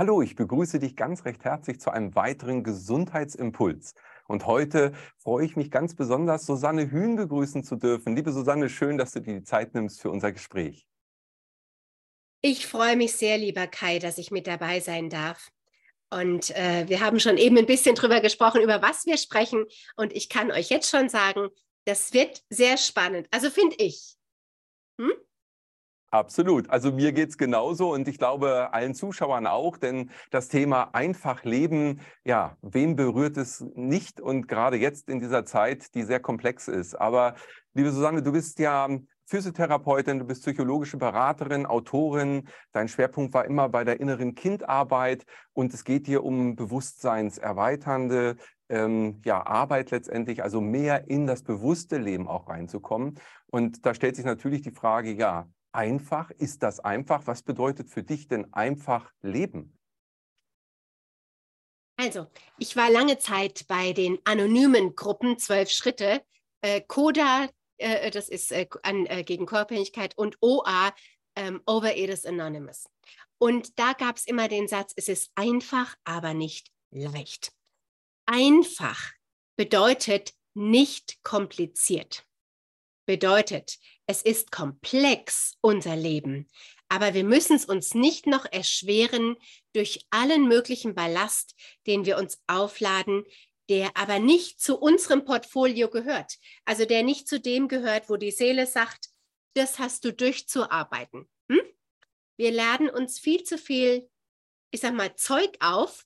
Hallo, ich begrüße dich ganz recht herzlich zu einem weiteren Gesundheitsimpuls. Und heute freue ich mich ganz besonders, Susanne Hühn begrüßen zu dürfen. Liebe Susanne, schön, dass du dir die Zeit nimmst für unser Gespräch. Ich freue mich sehr, lieber Kai, dass ich mit dabei sein darf. Und äh, wir haben schon eben ein bisschen drüber gesprochen, über was wir sprechen. Und ich kann euch jetzt schon sagen, das wird sehr spannend. Also finde ich. Hm? Absolut. Also mir geht es genauso und ich glaube allen Zuschauern auch, denn das Thema einfach leben, ja, wen berührt es nicht und gerade jetzt in dieser Zeit, die sehr komplex ist. Aber liebe Susanne, du bist ja Physiotherapeutin, du bist psychologische Beraterin, Autorin. Dein Schwerpunkt war immer bei der inneren Kindarbeit und es geht dir um bewusstseinserweiternde ähm, ja, Arbeit letztendlich, also mehr in das bewusste Leben auch reinzukommen. Und da stellt sich natürlich die Frage, ja, einfach? Ist das einfach? Was bedeutet für dich denn einfach Leben? Also, ich war lange Zeit bei den anonymen Gruppen Zwölf Schritte, äh, CODA, äh, das ist äh, an, äh, gegen Körperlichkeit, und OA, ähm, Overeaters Anonymous. Und da gab es immer den Satz, es ist einfach, aber nicht leicht. Einfach bedeutet nicht kompliziert. Bedeutet, es ist komplex, unser Leben. Aber wir müssen es uns nicht noch erschweren durch allen möglichen Ballast, den wir uns aufladen, der aber nicht zu unserem Portfolio gehört. Also der nicht zu dem gehört, wo die Seele sagt, das hast du durchzuarbeiten. Hm? Wir laden uns viel zu viel, ich sag mal, Zeug auf,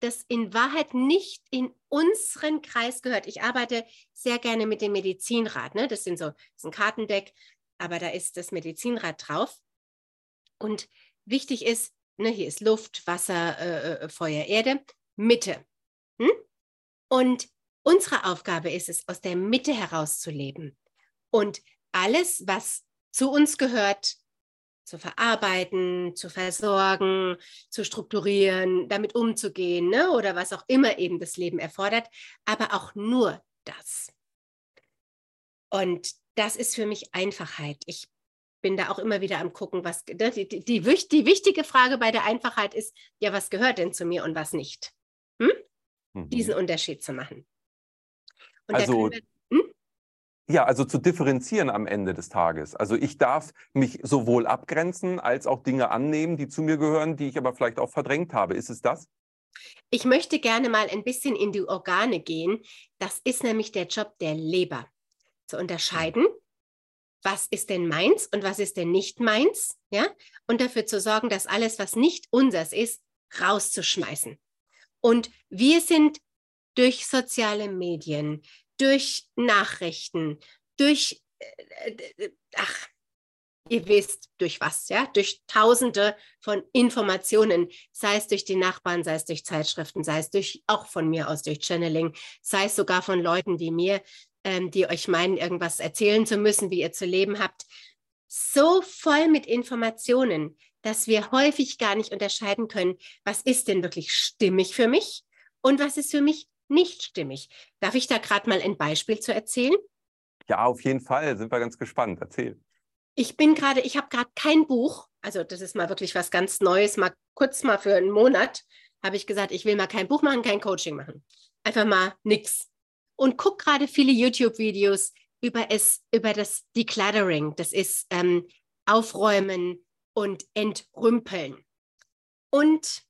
das in Wahrheit nicht in unseren Kreis gehört. Ich arbeite sehr gerne mit dem Medizinrad. Ne? Das, sind so, das ist ein Kartendeck, aber da ist das Medizinrad drauf. Und wichtig ist, ne, hier ist Luft, Wasser, äh, äh, Feuer, Erde, Mitte. Hm? Und unsere Aufgabe ist es, aus der Mitte heraus zu leben. Und alles, was zu uns gehört, zu verarbeiten, zu versorgen, zu strukturieren, damit umzugehen ne? oder was auch immer eben das Leben erfordert, aber auch nur das. Und das ist für mich Einfachheit. Ich bin da auch immer wieder am gucken, was ne? die, die, die, die wichtige Frage bei der Einfachheit ist, ja, was gehört denn zu mir und was nicht? Hm? Mhm. Diesen Unterschied zu machen. Und also wir, ja, also zu differenzieren am Ende des Tages. Also ich darf mich sowohl abgrenzen als auch Dinge annehmen, die zu mir gehören, die ich aber vielleicht auch verdrängt habe. Ist es das? Ich möchte gerne mal ein bisschen in die Organe gehen. Das ist nämlich der Job der Leber. Zu unterscheiden, was ist denn meins und was ist denn nicht meins, ja? Und dafür zu sorgen, dass alles, was nicht unseres ist, rauszuschmeißen. Und wir sind durch soziale Medien, durch Nachrichten, durch, äh, äh, ach, ihr wisst durch was, ja, durch Tausende von Informationen, sei es durch die Nachbarn, sei es durch Zeitschriften, sei es durch auch von mir aus durch Channeling, sei es sogar von Leuten wie mir, ähm, die euch meinen, irgendwas erzählen zu müssen, wie ihr zu leben habt, so voll mit Informationen, dass wir häufig gar nicht unterscheiden können, was ist denn wirklich stimmig für mich und was ist für mich nicht stimmig. Darf ich da gerade mal ein Beispiel zu erzählen? Ja, auf jeden Fall. Sind wir ganz gespannt. Erzähl. Ich bin gerade, ich habe gerade kein Buch. Also das ist mal wirklich was ganz Neues. Mal kurz mal für einen Monat habe ich gesagt, ich will mal kein Buch machen, kein Coaching machen. Einfach mal nix. Und guck gerade viele YouTube-Videos über es, über das Decluttering. Das ist ähm, Aufräumen und Entrümpeln. Und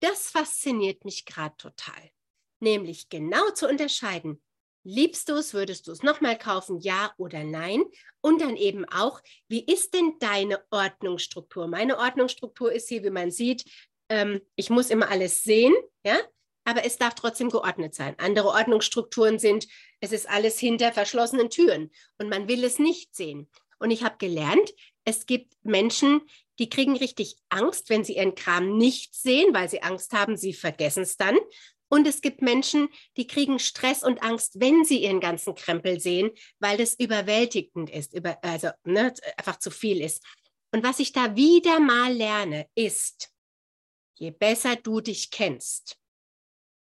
das fasziniert mich gerade total nämlich genau zu unterscheiden, liebst du es, würdest du es nochmal kaufen, ja oder nein? Und dann eben auch, wie ist denn deine Ordnungsstruktur? Meine Ordnungsstruktur ist hier, wie man sieht, ähm, ich muss immer alles sehen, ja, aber es darf trotzdem geordnet sein. Andere Ordnungsstrukturen sind, es ist alles hinter verschlossenen Türen und man will es nicht sehen. Und ich habe gelernt, es gibt Menschen, die kriegen richtig Angst, wenn sie ihren Kram nicht sehen, weil sie Angst haben, sie vergessen es dann. Und es gibt Menschen, die kriegen Stress und Angst, wenn sie ihren ganzen Krempel sehen, weil das überwältigend ist, über, also ne, einfach zu viel ist. Und was ich da wieder mal lerne, ist, je besser du dich kennst,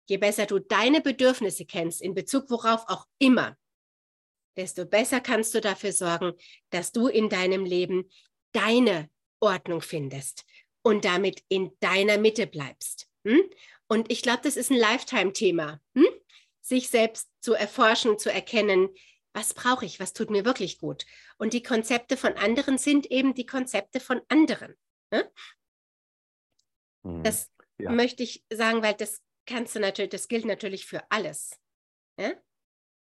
je besser du deine Bedürfnisse kennst, in Bezug worauf auch immer, desto besser kannst du dafür sorgen, dass du in deinem Leben deine Ordnung findest. und damit in deiner Mitte bleibst. Hm? Und ich glaube, das ist ein Lifetime-Thema, hm? sich selbst zu erforschen, zu erkennen, was brauche ich, was tut mir wirklich gut. Und die Konzepte von anderen sind eben die Konzepte von anderen. Ne? Mhm. Das ja. möchte ich sagen, weil das kannst du natürlich, das gilt natürlich für alles. Ja?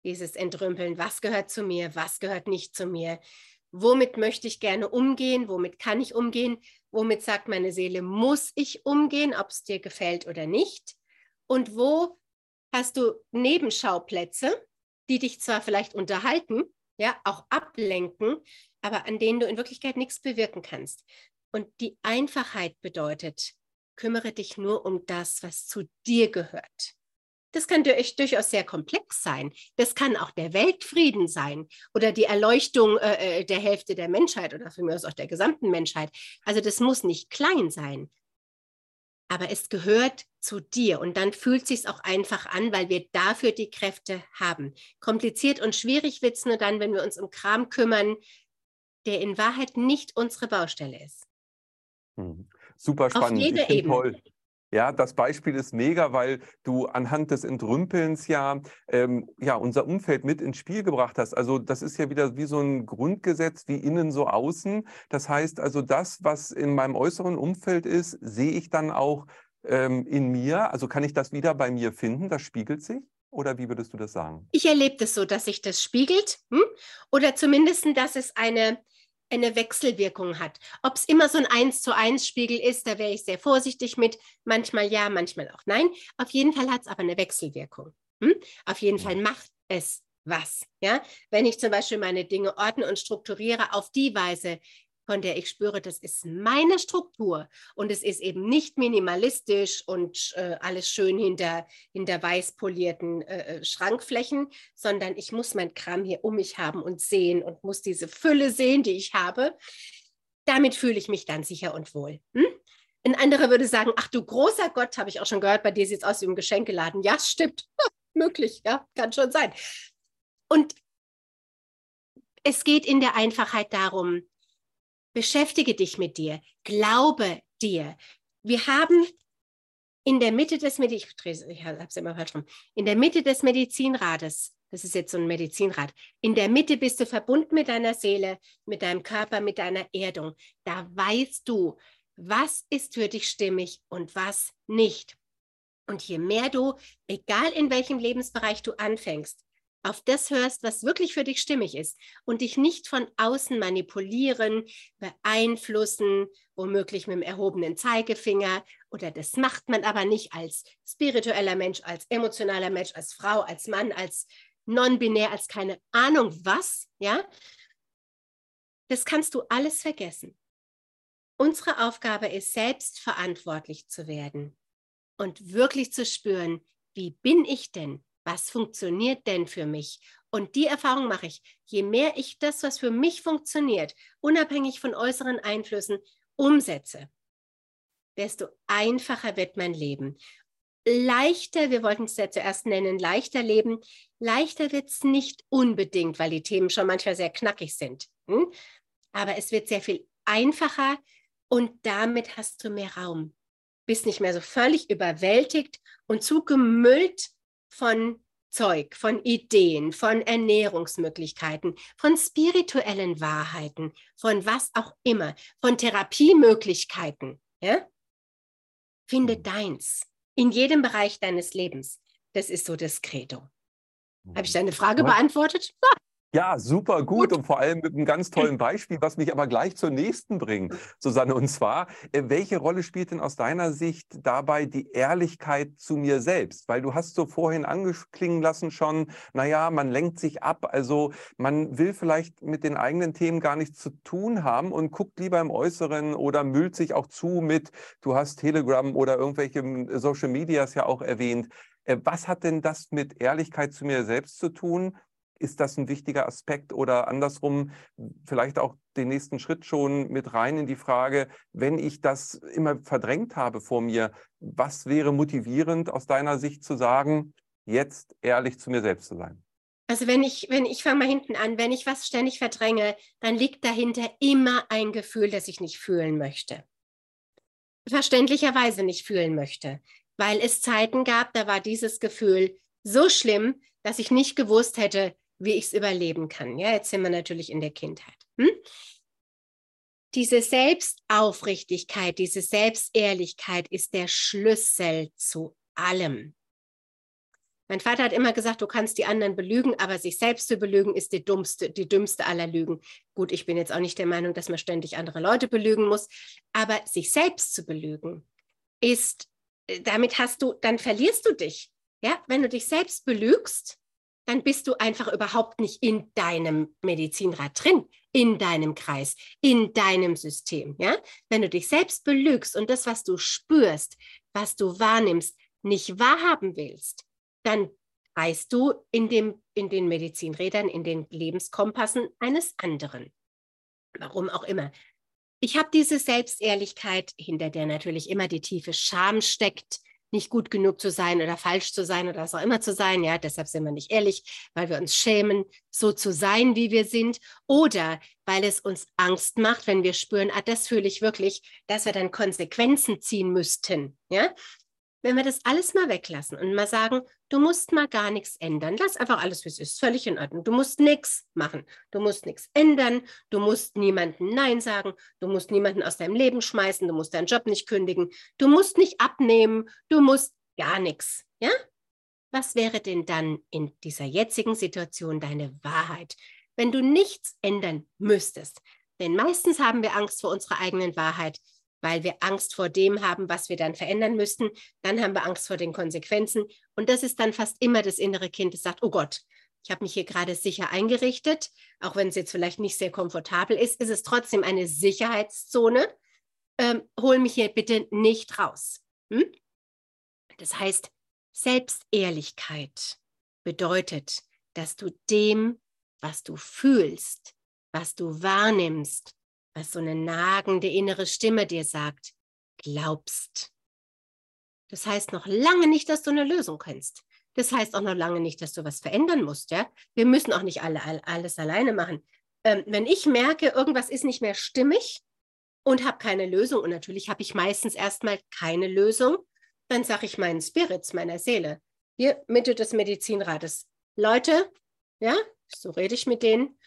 Dieses Entrümpeln, was gehört zu mir, was gehört nicht zu mir, womit möchte ich gerne umgehen, womit kann ich umgehen, womit sagt meine Seele, muss ich umgehen, ob es dir gefällt oder nicht. Und wo hast du Nebenschauplätze, die dich zwar vielleicht unterhalten, ja, auch ablenken, aber an denen du in Wirklichkeit nichts bewirken kannst. Und die Einfachheit bedeutet, kümmere dich nur um das, was zu dir gehört. Das kann durchaus sehr komplex sein. Das kann auch der Weltfrieden sein oder die Erleuchtung äh, äh der Hälfte der Menschheit oder für mich auch der gesamten Menschheit. Also das muss nicht klein sein, aber es gehört zu dir und dann fühlt sich auch einfach an, weil wir dafür die Kräfte haben. Kompliziert und schwierig wird es nur dann, wenn wir uns um Kram kümmern, der in Wahrheit nicht unsere Baustelle ist. Mhm. Super spannend. Auf jeder Ebene. Toll. Ja, das Beispiel ist mega, weil du anhand des Entrümpelns ja, ähm, ja unser Umfeld mit ins Spiel gebracht hast. Also das ist ja wieder wie so ein Grundgesetz, wie innen so außen. Das heißt also, das, was in meinem äußeren Umfeld ist, sehe ich dann auch ähm, in mir. Also kann ich das wieder bei mir finden? Das spiegelt sich? Oder wie würdest du das sagen? Ich erlebe das so, dass sich das spiegelt. Hm? Oder zumindest, dass es eine eine Wechselwirkung hat. Ob es immer so ein Eins zu eins Spiegel ist, da wäre ich sehr vorsichtig mit. Manchmal ja, manchmal auch nein. Auf jeden Fall hat es aber eine Wechselwirkung. Hm? Auf jeden Fall macht es was. Ja? Wenn ich zum Beispiel meine Dinge ordne und strukturiere auf die Weise, von der ich spüre, das ist meine Struktur und es ist eben nicht minimalistisch und äh, alles schön hinter, hinter weiß polierten äh, äh, Schrankflächen, sondern ich muss mein Kram hier um mich haben und sehen und muss diese Fülle sehen, die ich habe. Damit fühle ich mich dann sicher und wohl. Hm? Ein anderer würde sagen, ach du großer Gott, habe ich auch schon gehört, bei dir sieht es aus wie im Geschenkeladen. Ja, stimmt. möglich, ja, kann schon sein. Und es geht in der Einfachheit darum, Beschäftige dich mit dir. Glaube dir. Wir haben in der Mitte des Medi ich habe es immer falsch rum. In der Mitte des Medizinrades, das ist jetzt so ein Medizinrad, in der Mitte bist du verbunden mit deiner Seele, mit deinem Körper, mit deiner Erdung. Da weißt du, was ist für dich stimmig und was nicht. Und je mehr du, egal in welchem Lebensbereich du anfängst, auf das hörst, was wirklich für dich stimmig ist und dich nicht von außen manipulieren, beeinflussen, womöglich mit dem erhobenen Zeigefinger oder das macht man aber nicht als spiritueller Mensch, als emotionaler Mensch, als Frau, als Mann, als non-binär, als keine Ahnung was, ja? Das kannst du alles vergessen. Unsere Aufgabe ist, selbst verantwortlich zu werden und wirklich zu spüren, wie bin ich denn? Was funktioniert denn für mich? Und die Erfahrung mache ich. Je mehr ich das, was für mich funktioniert, unabhängig von äußeren Einflüssen, umsetze, desto einfacher wird mein Leben. Leichter, wir wollten es ja zuerst nennen, leichter leben. Leichter wird es nicht unbedingt, weil die Themen schon manchmal sehr knackig sind. Hm? Aber es wird sehr viel einfacher und damit hast du mehr Raum. Bist nicht mehr so völlig überwältigt und zugemüllt von Zeug, von Ideen, von Ernährungsmöglichkeiten, von spirituellen Wahrheiten, von was auch immer, von Therapiemöglichkeiten. Ja? Finde mhm. deins in jedem Bereich deines Lebens. Das ist so das Credo. Habe ich mhm. deine Frage beantwortet? Ja, super gut, und vor allem mit einem ganz tollen Beispiel, was mich aber gleich zur nächsten bringt, Susanne. Und zwar, äh, welche Rolle spielt denn aus deiner Sicht dabei die Ehrlichkeit zu mir selbst? Weil du hast so vorhin angeklingen lassen schon, naja, man lenkt sich ab, also man will vielleicht mit den eigenen Themen gar nichts zu tun haben und guckt lieber im Äußeren oder müllt sich auch zu mit, du hast Telegram oder irgendwelche hm, Social Medias ja auch erwähnt. Äh, was hat denn das mit Ehrlichkeit zu mir selbst zu tun? Ist das ein wichtiger Aspekt oder andersrum vielleicht auch den nächsten Schritt schon mit rein in die Frage, wenn ich das immer verdrängt habe vor mir, was wäre motivierend aus deiner Sicht zu sagen, jetzt ehrlich zu mir selbst zu sein? Also wenn ich, wenn ich fange mal hinten an, wenn ich was ständig verdränge, dann liegt dahinter immer ein Gefühl, das ich nicht fühlen möchte. verständlicherweise nicht fühlen möchte, weil es Zeiten gab, da war dieses Gefühl so schlimm, dass ich nicht gewusst hätte, wie ich es überleben kann. Ja, jetzt sind wir natürlich in der Kindheit. Hm? Diese Selbstaufrichtigkeit, diese Selbstehrlichkeit ist der Schlüssel zu allem. Mein Vater hat immer gesagt, du kannst die anderen belügen, aber sich selbst zu belügen ist die dummste, die dümmste aller Lügen. Gut, ich bin jetzt auch nicht der Meinung, dass man ständig andere Leute belügen muss, aber sich selbst zu belügen ist, äh, damit hast du, dann verlierst du dich. Ja, wenn du dich selbst belügst, dann bist du einfach überhaupt nicht in deinem Medizinrad drin, in deinem Kreis, in deinem System. Ja? Wenn du dich selbst belügst und das, was du spürst, was du wahrnimmst, nicht wahrhaben willst, dann reist du in, dem, in den Medizinrädern, in den Lebenskompassen eines anderen. Warum auch immer. Ich habe diese Selbstehrlichkeit, hinter der natürlich immer die tiefe Scham steckt, nicht gut genug zu sein oder falsch zu sein oder was auch immer zu sein. Ja, deshalb sind wir nicht ehrlich, weil wir uns schämen, so zu sein, wie wir sind. Oder weil es uns Angst macht, wenn wir spüren, ah, das fühle ich wirklich, dass wir dann Konsequenzen ziehen müssten. Ja, wenn wir das alles mal weglassen und mal sagen, du musst mal gar nichts ändern, lass einfach alles, wie es ist, völlig in Ordnung. Du musst nichts machen, du musst nichts ändern, du musst niemandem Nein sagen, du musst niemanden aus deinem Leben schmeißen, du musst deinen Job nicht kündigen, du musst nicht abnehmen, du musst gar nichts. Ja? Was wäre denn dann in dieser jetzigen Situation deine Wahrheit, wenn du nichts ändern müsstest? Denn meistens haben wir Angst vor unserer eigenen Wahrheit, weil wir Angst vor dem haben, was wir dann verändern müssten. Dann haben wir Angst vor den Konsequenzen. Und das ist dann fast immer das innere Kind, das sagt, oh Gott, ich habe mich hier gerade sicher eingerichtet, auch wenn es jetzt vielleicht nicht sehr komfortabel ist, ist es trotzdem eine Sicherheitszone. Ähm, hol mich hier bitte nicht raus. Hm? Das heißt, Selbstehrlichkeit bedeutet, dass du dem, was du fühlst, was du wahrnimmst, was so eine nagende innere Stimme dir sagt, glaubst. Das heißt noch lange nicht, dass du eine Lösung kennst. Das heißt auch noch lange nicht, dass du was verändern musst. Ja? Wir müssen auch nicht alle, all, alles alleine machen. Ähm, wenn ich merke, irgendwas ist nicht mehr stimmig und habe keine Lösung, und natürlich habe ich meistens erstmal keine Lösung, dann sage ich meinen Spirits, meiner Seele, hier Mitte des Medizinrates, Leute, ja, so rede ich mit denen,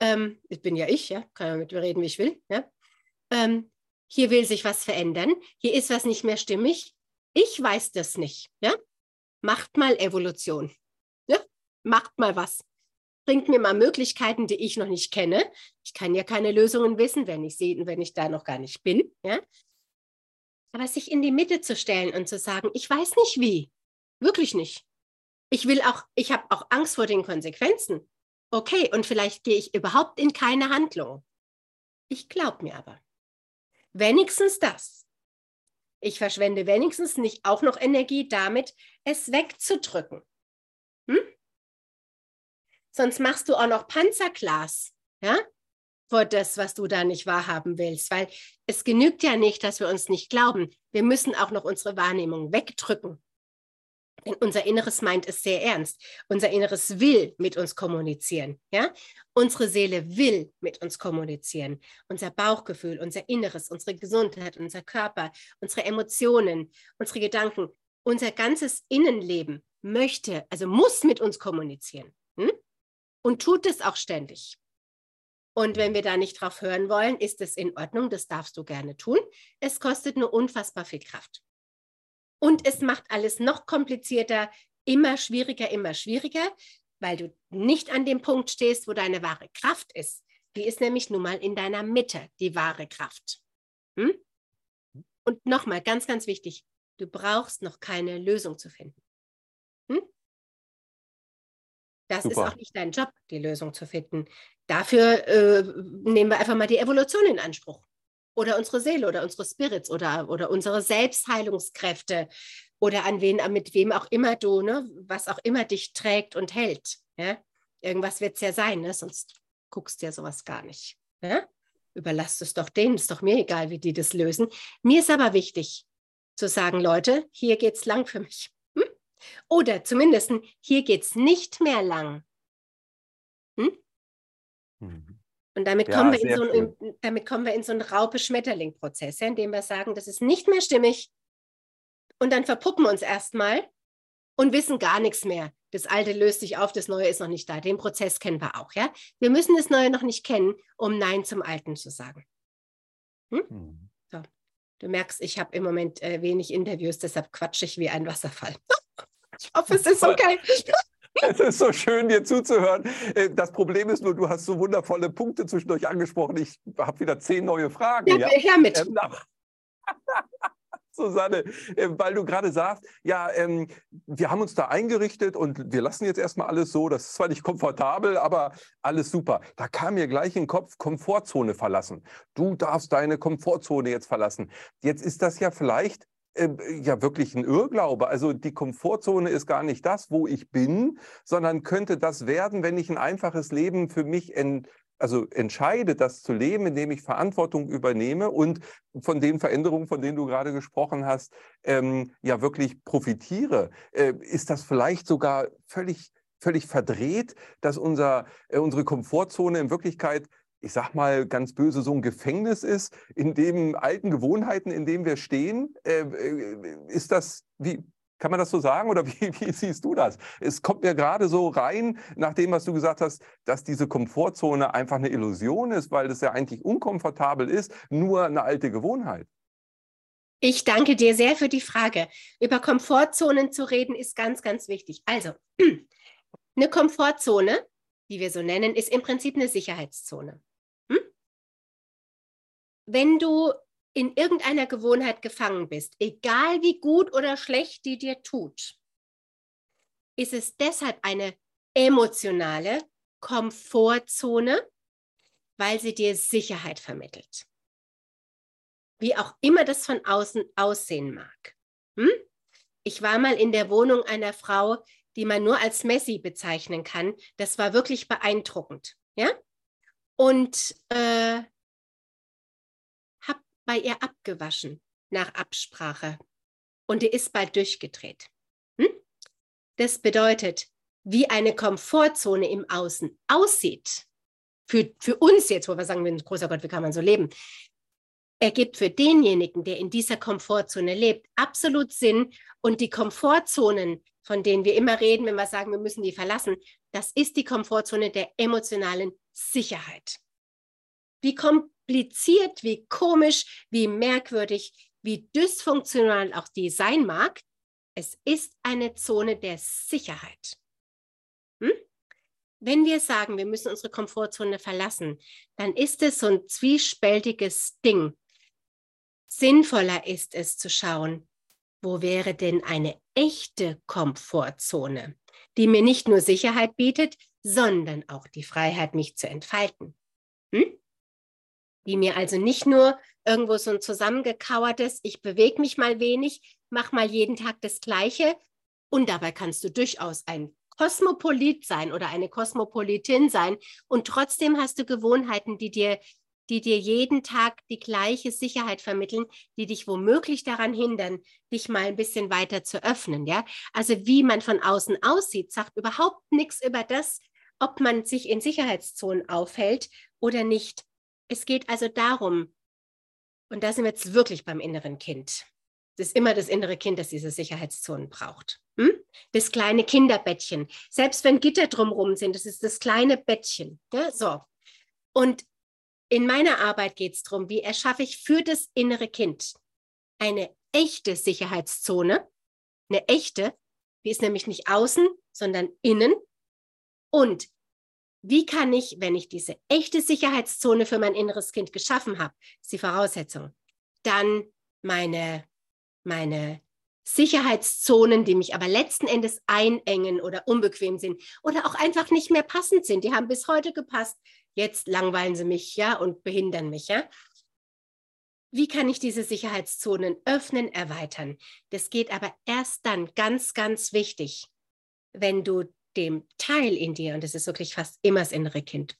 ähm, ich bin ja ich, ja, kann ja mit mir reden, wie ich will, ja. Ähm, hier will sich was verändern, hier ist was nicht mehr stimmig. Ich weiß das nicht, ja. Macht mal Evolution, ja, macht mal was. Bringt mir mal Möglichkeiten, die ich noch nicht kenne. Ich kann ja keine Lösungen wissen, wenn ich sehe, wenn ich da noch gar nicht bin, ja. Aber sich in die Mitte zu stellen und zu sagen, ich weiß nicht wie, wirklich nicht. Ich will auch, ich habe auch Angst vor den Konsequenzen. Okay, und vielleicht gehe ich überhaupt in keine Handlung. Ich glaube mir aber. Wenigstens das. Ich verschwende wenigstens nicht auch noch Energie damit, es wegzudrücken. Hm? Sonst machst du auch noch Panzerglas, ja, vor das, was du da nicht wahrhaben willst, weil es genügt ja nicht, dass wir uns nicht glauben. Wir müssen auch noch unsere Wahrnehmung wegdrücken. Unser Inneres meint es sehr ernst. Unser Inneres will mit uns kommunizieren. Ja? Unsere Seele will mit uns kommunizieren. Unser Bauchgefühl, unser Inneres, unsere Gesundheit, unser Körper, unsere Emotionen, unsere Gedanken, unser ganzes Innenleben möchte, also muss mit uns kommunizieren. Hm? Und tut es auch ständig. Und wenn wir da nicht drauf hören wollen, ist es in Ordnung, das darfst du gerne tun. Es kostet nur unfassbar viel Kraft. Und es macht alles noch komplizierter, immer schwieriger, immer schwieriger, weil du nicht an dem Punkt stehst, wo deine wahre Kraft ist. Die ist nämlich nun mal in deiner Mitte, die wahre Kraft. Hm? Und nochmal, ganz, ganz wichtig, du brauchst noch keine Lösung zu finden. Hm? Das Super. ist auch nicht dein Job, die Lösung zu finden. Dafür äh, nehmen wir einfach mal die Evolution in Anspruch oder unsere Seele oder unsere Spirits oder, oder unsere Selbstheilungskräfte oder an wen, mit wem auch immer du, ne, was auch immer dich trägt und hält. Ja? Irgendwas wird es ja sein, ne? sonst guckst du ja sowas gar nicht. Ja? Überlass es doch denen, ist doch mir egal, wie die das lösen. Mir ist aber wichtig zu sagen, Leute, hier geht es lang für mich. Hm? Oder zumindest, hier geht es nicht mehr lang. Hm? Mhm. Und damit, ja, kommen, wir in so ein, damit kommen wir in so einen Raupe-Schmetterling-Prozess, ja, in dem wir sagen, das ist nicht mehr stimmig. Und dann verpuppen wir uns erstmal und wissen gar nichts mehr. Das Alte löst sich auf, das Neue ist noch nicht da. Den Prozess kennen wir auch. Ja? Wir müssen das Neue noch nicht kennen, um Nein zum Alten zu sagen. Hm? Hm. So. Du merkst, ich habe im Moment äh, wenig Interviews, deshalb quatsche ich wie ein Wasserfall. ich hoffe, es ist okay. Es ist so schön, dir zuzuhören. Äh, das Problem ist nur, du hast so wundervolle Punkte zwischendurch angesprochen. Ich habe wieder zehn neue Fragen. Ja, ja. her mit. Ähm, Susanne, äh, weil du gerade sagst, ja, ähm, wir haben uns da eingerichtet und wir lassen jetzt erstmal alles so. Das ist zwar nicht komfortabel, aber alles super. Da kam mir gleich in den Kopf, Komfortzone verlassen. Du darfst deine Komfortzone jetzt verlassen. Jetzt ist das ja vielleicht ja wirklich ein Irrglaube. Also die Komfortzone ist gar nicht das, wo ich bin, sondern könnte das werden, wenn ich ein einfaches Leben für mich ent also entscheide, das zu leben, indem ich Verantwortung übernehme und von den Veränderungen, von denen du gerade gesprochen hast, ähm, ja wirklich profitiere, äh, ist das vielleicht sogar völlig, völlig verdreht, dass unser, äh, unsere Komfortzone in Wirklichkeit ich sag mal ganz böse, so ein Gefängnis ist, in dem alten Gewohnheiten, in dem wir stehen. Äh, äh ist das, wie, kann man das so sagen oder wie, wie, siehst du das? Es kommt mir gerade so rein, nach dem, was du gesagt hast, dass diese Komfortzone einfach eine Illusion ist, weil das ja eigentlich unkomfortabel ist, nur eine alte Gewohnheit. Ich danke dir sehr für die Frage. Über Komfortzonen zu reden ist ganz, ganz wichtig. Also, eine Komfortzone, die wir so nennen, ist im Prinzip eine Sicherheitszone. Wenn du in irgendeiner Gewohnheit gefangen bist, egal wie gut oder schlecht die dir tut, ist es deshalb eine emotionale Komfortzone, weil sie dir Sicherheit vermittelt. Wie auch immer das von außen aussehen mag. Hm? Ich war mal in der Wohnung einer Frau, die man nur als Messi bezeichnen kann. Das war wirklich beeindruckend. Ja? Und äh, bei ihr abgewaschen nach Absprache und die ist bald durchgedreht. Hm? Das bedeutet, wie eine Komfortzone im Außen aussieht, für, für uns jetzt, wo wir sagen, großer Gott, wie kann man so leben, ergibt für denjenigen, der in dieser Komfortzone lebt, absolut Sinn. Und die Komfortzonen, von denen wir immer reden, wenn wir sagen, wir müssen die verlassen, das ist die Komfortzone der emotionalen Sicherheit. Wie kommt kompliziert, wie komisch, wie merkwürdig, wie dysfunktional auch die sein mag, es ist eine Zone der Sicherheit. Hm? Wenn wir sagen, wir müssen unsere Komfortzone verlassen, dann ist es so ein zwiespältiges Ding. Sinnvoller ist es zu schauen, wo wäre denn eine echte Komfortzone, die mir nicht nur Sicherheit bietet, sondern auch die Freiheit, mich zu entfalten. Hm? Die mir also nicht nur irgendwo so ein zusammengekauertes, ich bewege mich mal wenig, mach mal jeden Tag das Gleiche. Und dabei kannst du durchaus ein Kosmopolit sein oder eine Kosmopolitin sein. Und trotzdem hast du Gewohnheiten, die dir, die dir jeden Tag die gleiche Sicherheit vermitteln, die dich womöglich daran hindern, dich mal ein bisschen weiter zu öffnen. Ja? Also wie man von außen aussieht, sagt überhaupt nichts über das, ob man sich in Sicherheitszonen aufhält oder nicht. Es geht also darum, und da sind wir jetzt wirklich beim inneren Kind. Es ist immer das innere Kind, das diese Sicherheitszonen braucht. Hm? Das kleine Kinderbettchen. Selbst wenn Gitter drumherum sind, das ist das kleine Bettchen. Ja, so. Und in meiner Arbeit geht es darum, wie erschaffe ich für das innere Kind eine echte Sicherheitszone. Eine echte, die ist nämlich nicht außen, sondern innen. Und wie kann ich, wenn ich diese echte Sicherheitszone für mein inneres Kind geschaffen habe, ist die Voraussetzung, dann meine, meine Sicherheitszonen, die mich aber letzten Endes einengen oder unbequem sind oder auch einfach nicht mehr passend sind. Die haben bis heute gepasst. Jetzt langweilen sie mich, ja, und behindern mich, ja. Wie kann ich diese Sicherheitszonen öffnen, erweitern? Das geht aber erst dann ganz, ganz wichtig, wenn du dem Teil in dir, und das ist wirklich fast immer das innere Kind,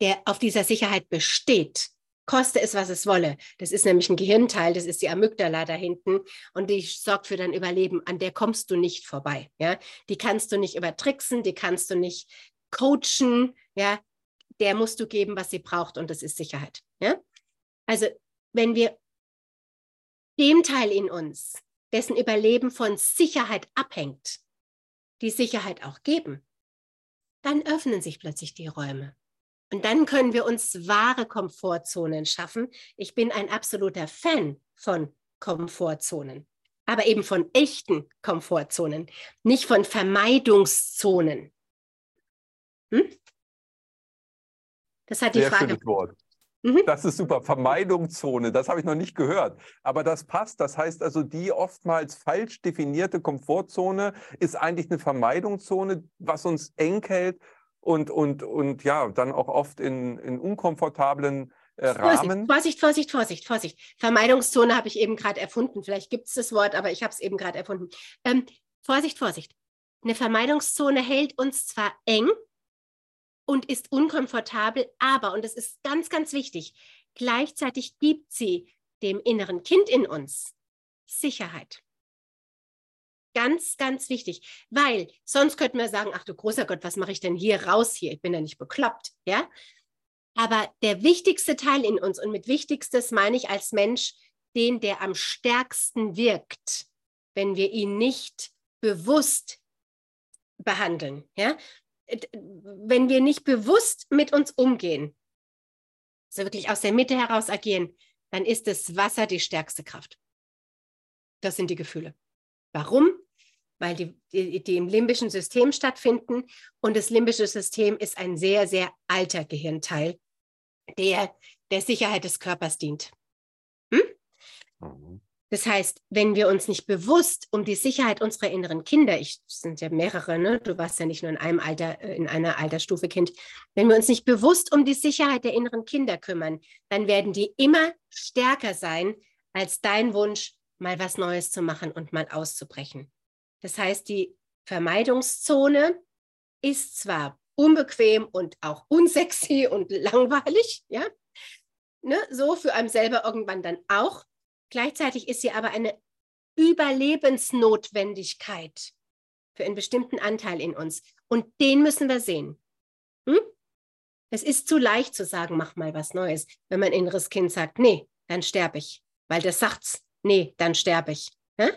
der auf dieser Sicherheit besteht, koste es, was es wolle. Das ist nämlich ein Gehirnteil, das ist die Amygdala da hinten und die sorgt für dein Überleben. An der kommst du nicht vorbei. Ja? Die kannst du nicht übertricksen, die kannst du nicht coachen. Ja? der musst du geben, was sie braucht und das ist Sicherheit. Ja? Also wenn wir dem Teil in uns, dessen Überleben von Sicherheit abhängt, die Sicherheit auch geben, dann öffnen sich plötzlich die Räume. Und dann können wir uns wahre Komfortzonen schaffen. Ich bin ein absoluter Fan von Komfortzonen, aber eben von echten Komfortzonen, nicht von Vermeidungszonen. Hm? Das hat die Sehr Frage. Wort. Mhm. Das ist super. Vermeidungszone, das habe ich noch nicht gehört. Aber das passt. Das heißt also, die oftmals falsch definierte Komfortzone ist eigentlich eine Vermeidungszone, was uns eng hält und, und, und ja, dann auch oft in, in unkomfortablen äh, Rahmen. Vorsicht, Vorsicht, Vorsicht, Vorsicht. Vermeidungszone habe ich eben gerade erfunden. Vielleicht gibt es das Wort, aber ich habe es eben gerade erfunden. Ähm, Vorsicht, Vorsicht. Eine Vermeidungszone hält uns zwar eng, und ist unkomfortabel, aber, und das ist ganz, ganz wichtig, gleichzeitig gibt sie dem inneren Kind in uns Sicherheit. Ganz, ganz wichtig, weil sonst könnten wir sagen, ach du großer Gott, was mache ich denn hier raus hier? Ich bin ja nicht bekloppt, ja? Aber der wichtigste Teil in uns, und mit wichtigstes meine ich als Mensch, den, der am stärksten wirkt, wenn wir ihn nicht bewusst behandeln, ja? Wenn wir nicht bewusst mit uns umgehen, also wirklich aus der Mitte heraus agieren, dann ist das Wasser die stärkste Kraft. Das sind die Gefühle. Warum? Weil die, die, die im limbischen System stattfinden und das limbische System ist ein sehr, sehr alter Gehirnteil, der der Sicherheit des Körpers dient. Hm? Mhm. Das heißt, wenn wir uns nicht bewusst um die Sicherheit unserer inneren Kinder, ich sind ja mehrere, ne? du warst ja nicht nur in einem Alter, äh, in einer Altersstufe Kind, wenn wir uns nicht bewusst um die Sicherheit der inneren Kinder kümmern, dann werden die immer stärker sein als dein Wunsch, mal was Neues zu machen und mal auszubrechen. Das heißt, die Vermeidungszone ist zwar unbequem und auch unsexy und langweilig, ja, ne? so für einen selber irgendwann dann auch, Gleichzeitig ist sie aber eine Überlebensnotwendigkeit für einen bestimmten Anteil in uns. Und den müssen wir sehen. Hm? Es ist zu leicht zu sagen, mach mal was Neues. Wenn mein inneres Kind sagt, nee, dann sterbe ich. Weil das sagt's, nee, dann sterbe ich. Ja?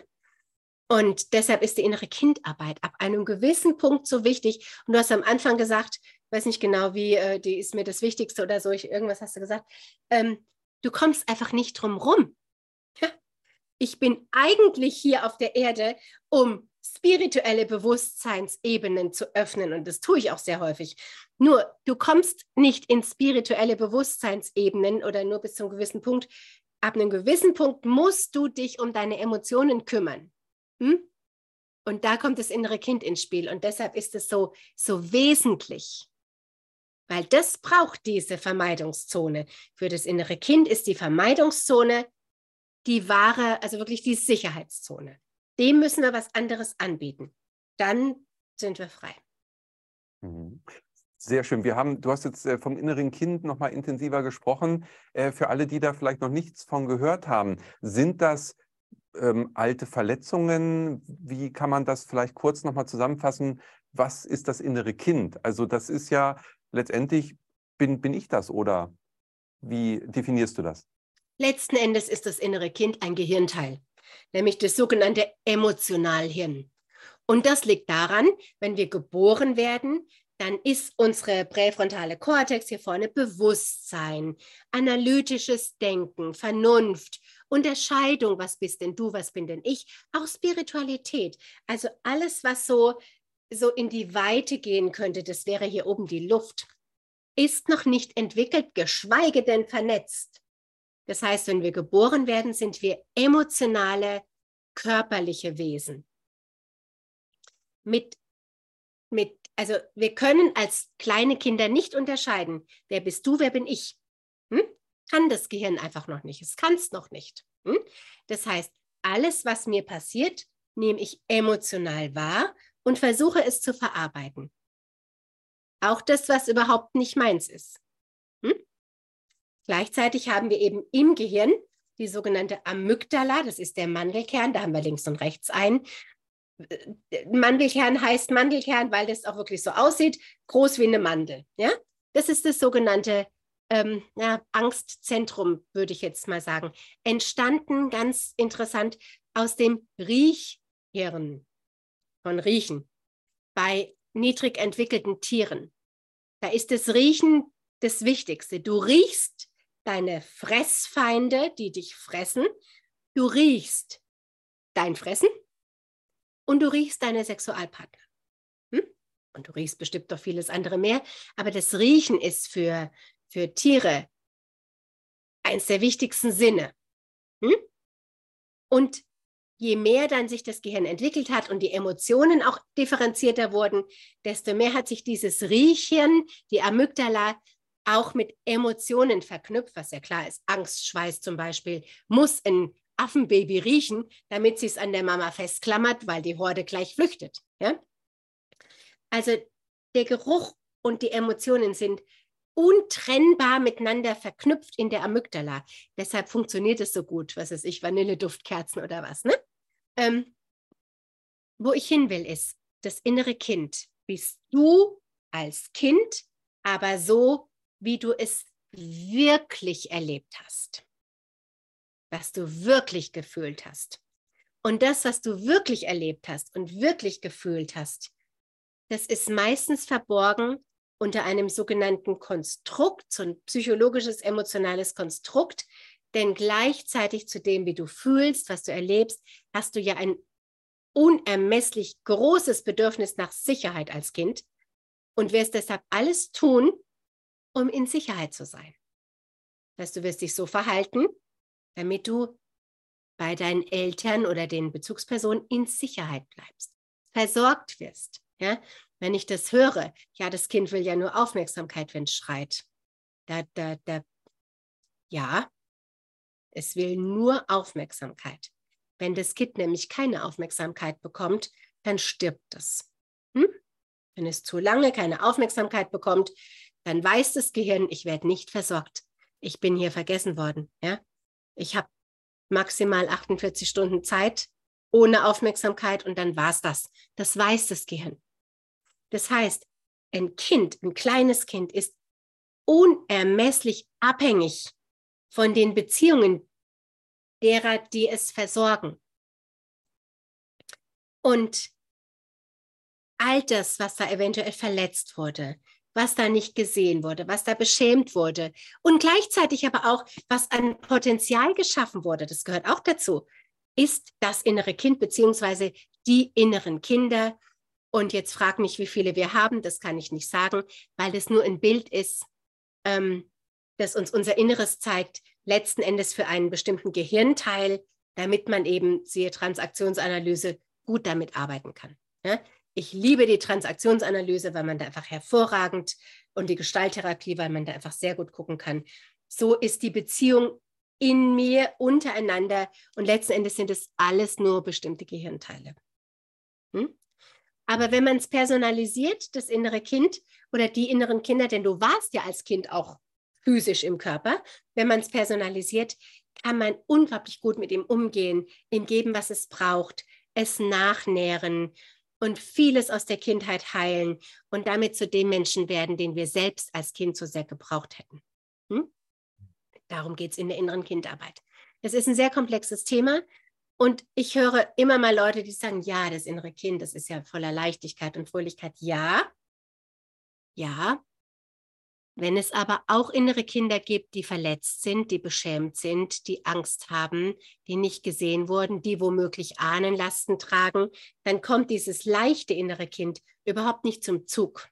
Und deshalb ist die innere Kindarbeit ab einem gewissen Punkt so wichtig. Und du hast am Anfang gesagt, weiß nicht genau wie, äh, die ist mir das Wichtigste oder so, ich, irgendwas hast du gesagt. Ähm, du kommst einfach nicht drum rum. Ich bin eigentlich hier auf der Erde, um spirituelle Bewusstseinsebenen zu öffnen und das tue ich auch sehr häufig. Nur, du kommst nicht in spirituelle Bewusstseinsebenen oder nur bis zu einem gewissen Punkt. Ab einem gewissen Punkt musst du dich um deine Emotionen kümmern. Hm? Und da kommt das innere Kind ins Spiel und deshalb ist es so, so wesentlich. Weil das braucht diese Vermeidungszone. Für das innere Kind ist die Vermeidungszone die wahre, also wirklich die Sicherheitszone. Dem müssen wir was anderes anbieten. Dann sind wir frei. Mhm. Sehr schön. Wir haben, du hast jetzt äh, vom inneren Kind noch mal intensiver gesprochen. Äh, für alle, die da vielleicht noch nichts von gehört haben, sind das ähm, alte Verletzungen? Wie kann man das vielleicht kurz noch mal zusammenfassen? Was ist das innere Kind? Also das ist ja letztendlich, bin, bin ich das oder wie definierst du das? Letzten Endes ist das innere Kind ein Gehirnteil, nämlich das sogenannte Emotionalhirn. Und das liegt daran, wenn wir geboren werden, dann ist unsere präfrontale Kortex hier vorne Bewusstsein, analytisches Denken, Vernunft, Unterscheidung, was bist denn du, was bin denn ich, auch Spiritualität. Also alles, was so, so in die Weite gehen könnte, das wäre hier oben die Luft, ist noch nicht entwickelt, geschweige denn vernetzt. Das heißt, wenn wir geboren werden, sind wir emotionale, körperliche Wesen. Mit, mit, also wir können als kleine Kinder nicht unterscheiden, wer bist du, wer bin ich. Hm? Kann das Gehirn einfach noch nicht. Es kann es noch nicht. Hm? Das heißt, alles, was mir passiert, nehme ich emotional wahr und versuche es zu verarbeiten. Auch das, was überhaupt nicht meins ist. Hm? Gleichzeitig haben wir eben im Gehirn die sogenannte Amygdala, das ist der Mandelkern, da haben wir links und rechts einen. Mandelkern heißt Mandelkern, weil das auch wirklich so aussieht, groß wie eine Mandel. Ja? Das ist das sogenannte ähm, ja, Angstzentrum, würde ich jetzt mal sagen. Entstanden, ganz interessant, aus dem Riechhirn von Riechen bei niedrig entwickelten Tieren. Da ist das Riechen das Wichtigste. Du riechst deine Fressfeinde, die dich fressen. Du riechst dein Fressen und du riechst deine Sexualpartner. Hm? Und du riechst bestimmt noch vieles andere mehr. Aber das Riechen ist für für Tiere eins der wichtigsten Sinne. Hm? Und je mehr dann sich das Gehirn entwickelt hat und die Emotionen auch differenzierter wurden, desto mehr hat sich dieses Riechen, die Amygdala, auch mit Emotionen verknüpft, was ja klar ist. Angst, Schweiß zum Beispiel, muss ein Affenbaby riechen, damit sie es an der Mama festklammert, weil die Horde gleich flüchtet. Ja? Also der Geruch und die Emotionen sind untrennbar miteinander verknüpft in der Amygdala. Deshalb funktioniert es so gut, was weiß ich, Vanilleduftkerzen oder was. Ne? Ähm, wo ich hin will, ist, das innere Kind bist du als Kind, aber so, wie du es wirklich erlebt hast. Was du wirklich gefühlt hast. Und das, was du wirklich erlebt hast und wirklich gefühlt hast, das ist meistens verborgen unter einem sogenannten Konstrukt, so ein psychologisches, emotionales Konstrukt. Denn gleichzeitig zu dem, wie du fühlst, was du erlebst, hast du ja ein unermesslich großes Bedürfnis nach Sicherheit als Kind und wirst deshalb alles tun, um in Sicherheit zu sein. Das heißt, du wirst dich so verhalten, damit du bei deinen Eltern oder den Bezugspersonen in Sicherheit bleibst, versorgt wirst. Ja? Wenn ich das höre, ja, das Kind will ja nur Aufmerksamkeit, wenn es schreit. Da, da, da, ja, es will nur Aufmerksamkeit. Wenn das Kind nämlich keine Aufmerksamkeit bekommt, dann stirbt es. Hm? Wenn es zu lange keine Aufmerksamkeit bekommt, dann weiß das Gehirn, ich werde nicht versorgt. Ich bin hier vergessen worden. Ja? Ich habe maximal 48 Stunden Zeit ohne Aufmerksamkeit und dann war es das. Das weiß das Gehirn. Das heißt, ein Kind, ein kleines Kind ist unermesslich abhängig von den Beziehungen derer, die es versorgen. Und all das, was da eventuell verletzt wurde, was da nicht gesehen wurde, was da beschämt wurde und gleichzeitig aber auch, was an Potenzial geschaffen wurde, das gehört auch dazu, ist das innere Kind beziehungsweise die inneren Kinder, und jetzt frag mich, wie viele wir haben. Das kann ich nicht sagen, weil das nur ein Bild ist, ähm, das uns unser Inneres zeigt, letzten Endes für einen bestimmten Gehirnteil, damit man eben, siehe Transaktionsanalyse, gut damit arbeiten kann. Ja? Ich liebe die Transaktionsanalyse, weil man da einfach hervorragend und die Gestalttherapie, weil man da einfach sehr gut gucken kann. So ist die Beziehung in mir untereinander und letzten Endes sind es alles nur bestimmte Gehirnteile. Hm? Aber wenn man es personalisiert, das innere Kind oder die inneren Kinder, denn du warst ja als Kind auch physisch im Körper, wenn man es personalisiert, kann man unglaublich gut mit ihm umgehen, ihm geben, was es braucht, es nachnähren und vieles aus der Kindheit heilen und damit zu dem Menschen werden, den wir selbst als Kind so sehr gebraucht hätten. Hm? Darum geht es in der inneren Kindarbeit. Es ist ein sehr komplexes Thema, und ich höre immer mal Leute, die sagen, ja, das innere Kind, das ist ja voller Leichtigkeit und Fröhlichkeit. Ja, ja. Wenn es aber auch innere Kinder gibt, die verletzt sind, die beschämt sind, die Angst haben, die nicht gesehen wurden, die womöglich Ahnenlasten tragen, dann kommt dieses leichte innere Kind überhaupt nicht zum Zug,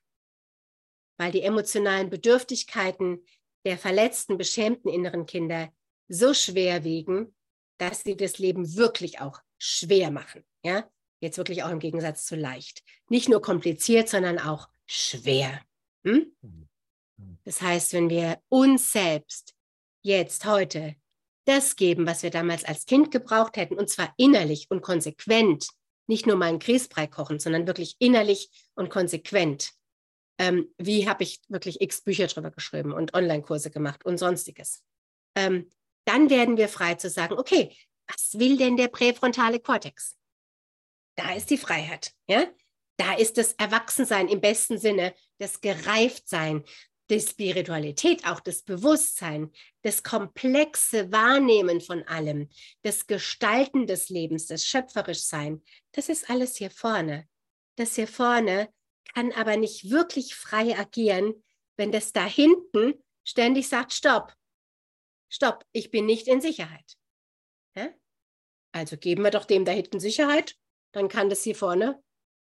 weil die emotionalen Bedürftigkeiten der verletzten, beschämten inneren Kinder so schwer wiegen, dass sie das Leben wirklich auch schwer machen. Ja, jetzt wirklich auch im Gegensatz zu leicht. Nicht nur kompliziert, sondern auch schwer. Hm? Mhm. Das heißt, wenn wir uns selbst jetzt heute das geben, was wir damals als Kind gebraucht hätten, und zwar innerlich und konsequent, nicht nur mal einen Grießbrei kochen, sondern wirklich innerlich und konsequent. Ähm, wie habe ich wirklich x Bücher drüber geschrieben und Online-Kurse gemacht und sonstiges. Ähm, dann werden wir frei zu sagen, okay, was will denn der präfrontale Kortex? Da ist die Freiheit, ja? Da ist das Erwachsensein im besten Sinne, das Gereiftsein, die Spiritualität, auch das Bewusstsein, das komplexe Wahrnehmen von allem, das Gestalten des Lebens, das Schöpferischsein, das ist alles hier vorne. Das hier vorne kann aber nicht wirklich frei agieren, wenn das da hinten ständig sagt, stopp, stopp, ich bin nicht in Sicherheit. Ja? Also geben wir doch dem da hinten Sicherheit, dann kann das hier vorne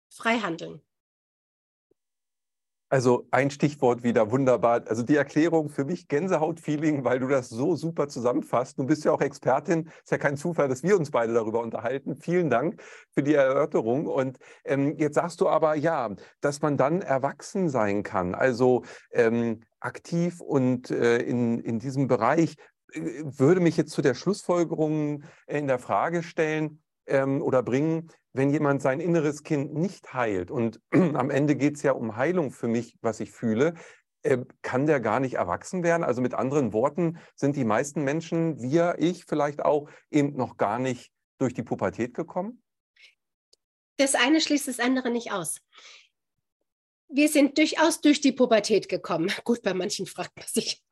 frei handeln. Also ein Stichwort wieder wunderbar. Also die Erklärung für mich Gänsehaut-Feeling, weil du das so super zusammenfasst. Du bist ja auch Expertin. Ist ja kein Zufall, dass wir uns beide darüber unterhalten. Vielen Dank für die Erörterung. Und ähm, jetzt sagst du aber ja, dass man dann erwachsen sein kann, also ähm, aktiv und äh, in, in diesem Bereich. Äh, würde mich jetzt zu der Schlussfolgerung in der Frage stellen ähm, oder bringen, wenn jemand sein inneres Kind nicht heilt, und am Ende geht es ja um Heilung für mich, was ich fühle, äh, kann der gar nicht erwachsen werden? Also mit anderen Worten sind die meisten Menschen, wir, ich vielleicht auch, eben noch gar nicht durch die Pubertät gekommen? Das eine schließt das andere nicht aus. Wir sind durchaus durch die Pubertät gekommen. Gut, bei manchen fragt man sich.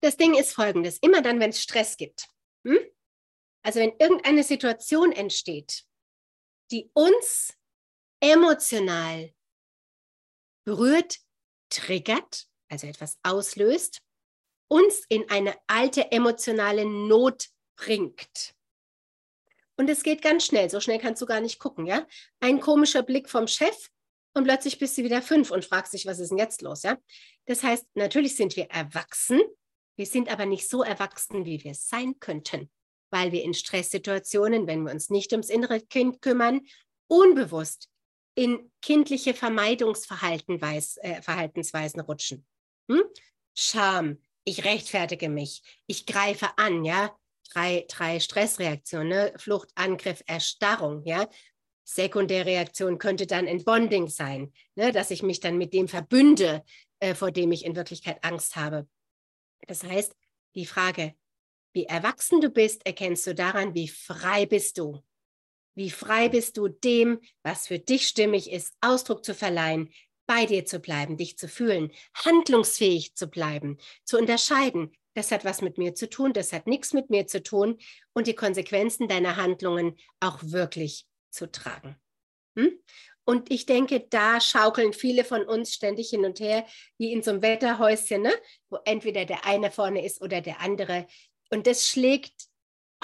Das Ding ist folgendes: Immer dann, wenn es Stress gibt, hm? Also wenn irgendeine Situation entsteht, die uns emotional berührt, triggert, also etwas auslöst, uns in eine alte emotionale Not bringt. Und es geht ganz schnell, so schnell kannst du gar nicht gucken, ja? Ein komischer Blick vom Chef und plötzlich bist du wieder fünf und fragst dich, was ist denn jetzt los, ja? Das heißt, natürlich sind wir erwachsen, wir sind aber nicht so erwachsen, wie wir sein könnten weil wir in Stresssituationen, wenn wir uns nicht ums innere Kind kümmern, unbewusst in kindliche Vermeidungsverhaltensweisen äh, rutschen. Hm? Scham, ich rechtfertige mich, ich greife an, ja, drei, drei Stressreaktionen, ne? Flucht, Angriff, Erstarrung, ja. Sekundärreaktion könnte dann Entbonding sein, ne? dass ich mich dann mit dem verbünde, äh, vor dem ich in Wirklichkeit Angst habe. Das heißt, die Frage, wie erwachsen du bist, erkennst du daran, wie frei bist du. Wie frei bist du dem, was für dich stimmig ist, Ausdruck zu verleihen, bei dir zu bleiben, dich zu fühlen, handlungsfähig zu bleiben, zu unterscheiden. Das hat was mit mir zu tun, das hat nichts mit mir zu tun und die Konsequenzen deiner Handlungen auch wirklich zu tragen. Hm? Und ich denke, da schaukeln viele von uns ständig hin und her, wie in so einem Wetterhäuschen, ne? wo entweder der eine vorne ist oder der andere. Und das schlägt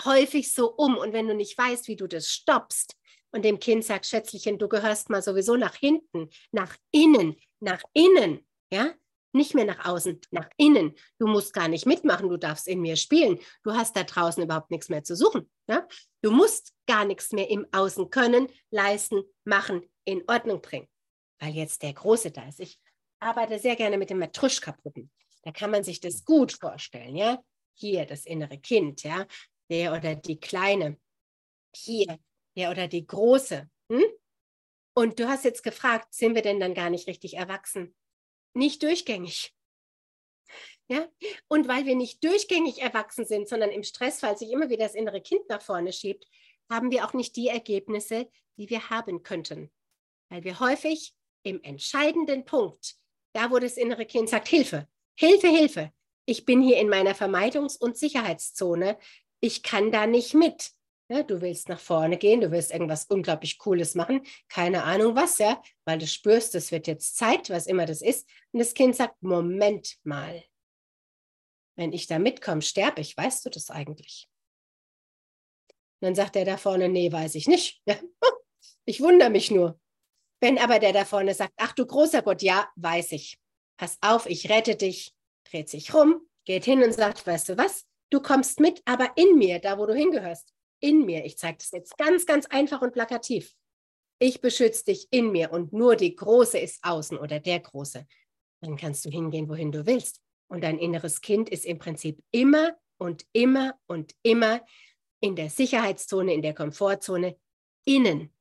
häufig so um. Und wenn du nicht weißt, wie du das stoppst und dem Kind sagst, Schätzchen, du gehörst mal sowieso nach hinten, nach innen, nach innen, ja, nicht mehr nach außen, nach innen. Du musst gar nicht mitmachen, du darfst in mir spielen. Du hast da draußen überhaupt nichts mehr zu suchen. Ja? Du musst gar nichts mehr im Außen können, leisten, machen, in Ordnung bringen. Weil jetzt der Große da ist. Ich arbeite sehr gerne mit den Matruschka-Puppen. Da kann man sich das gut vorstellen. Ja? Hier das innere Kind, ja, der oder die Kleine, hier, der oder die Große. Hm? Und du hast jetzt gefragt, sind wir denn dann gar nicht richtig erwachsen? Nicht durchgängig. Ja? Und weil wir nicht durchgängig erwachsen sind, sondern im Stressfall sich immer wieder das innere Kind nach vorne schiebt, haben wir auch nicht die Ergebnisse, die wir haben könnten. Weil wir häufig im entscheidenden Punkt, da wo das innere Kind sagt, Hilfe, Hilfe, Hilfe, ich bin hier in meiner Vermeidungs- und Sicherheitszone. Ich kann da nicht mit. Ja, du willst nach vorne gehen, du willst irgendwas unglaublich Cooles machen, keine Ahnung was, ja, weil du spürst, es wird jetzt Zeit, was immer das ist. Und das Kind sagt, Moment mal, wenn ich da mitkomme, sterbe ich, weißt du das eigentlich? Und dann sagt der da vorne, nee, weiß ich nicht. Ja. Ich wundere mich nur. Wenn aber der da vorne sagt, ach du großer Gott, ja, weiß ich. Pass auf, ich rette dich dreht sich rum, geht hin und sagt, weißt du was, du kommst mit, aber in mir, da wo du hingehörst, in mir. Ich zeige das jetzt ganz, ganz einfach und plakativ. Ich beschütze dich in mir und nur die Große ist außen oder der Große. Dann kannst du hingehen, wohin du willst. Und dein inneres Kind ist im Prinzip immer und immer und immer in der Sicherheitszone, in der Komfortzone, innen,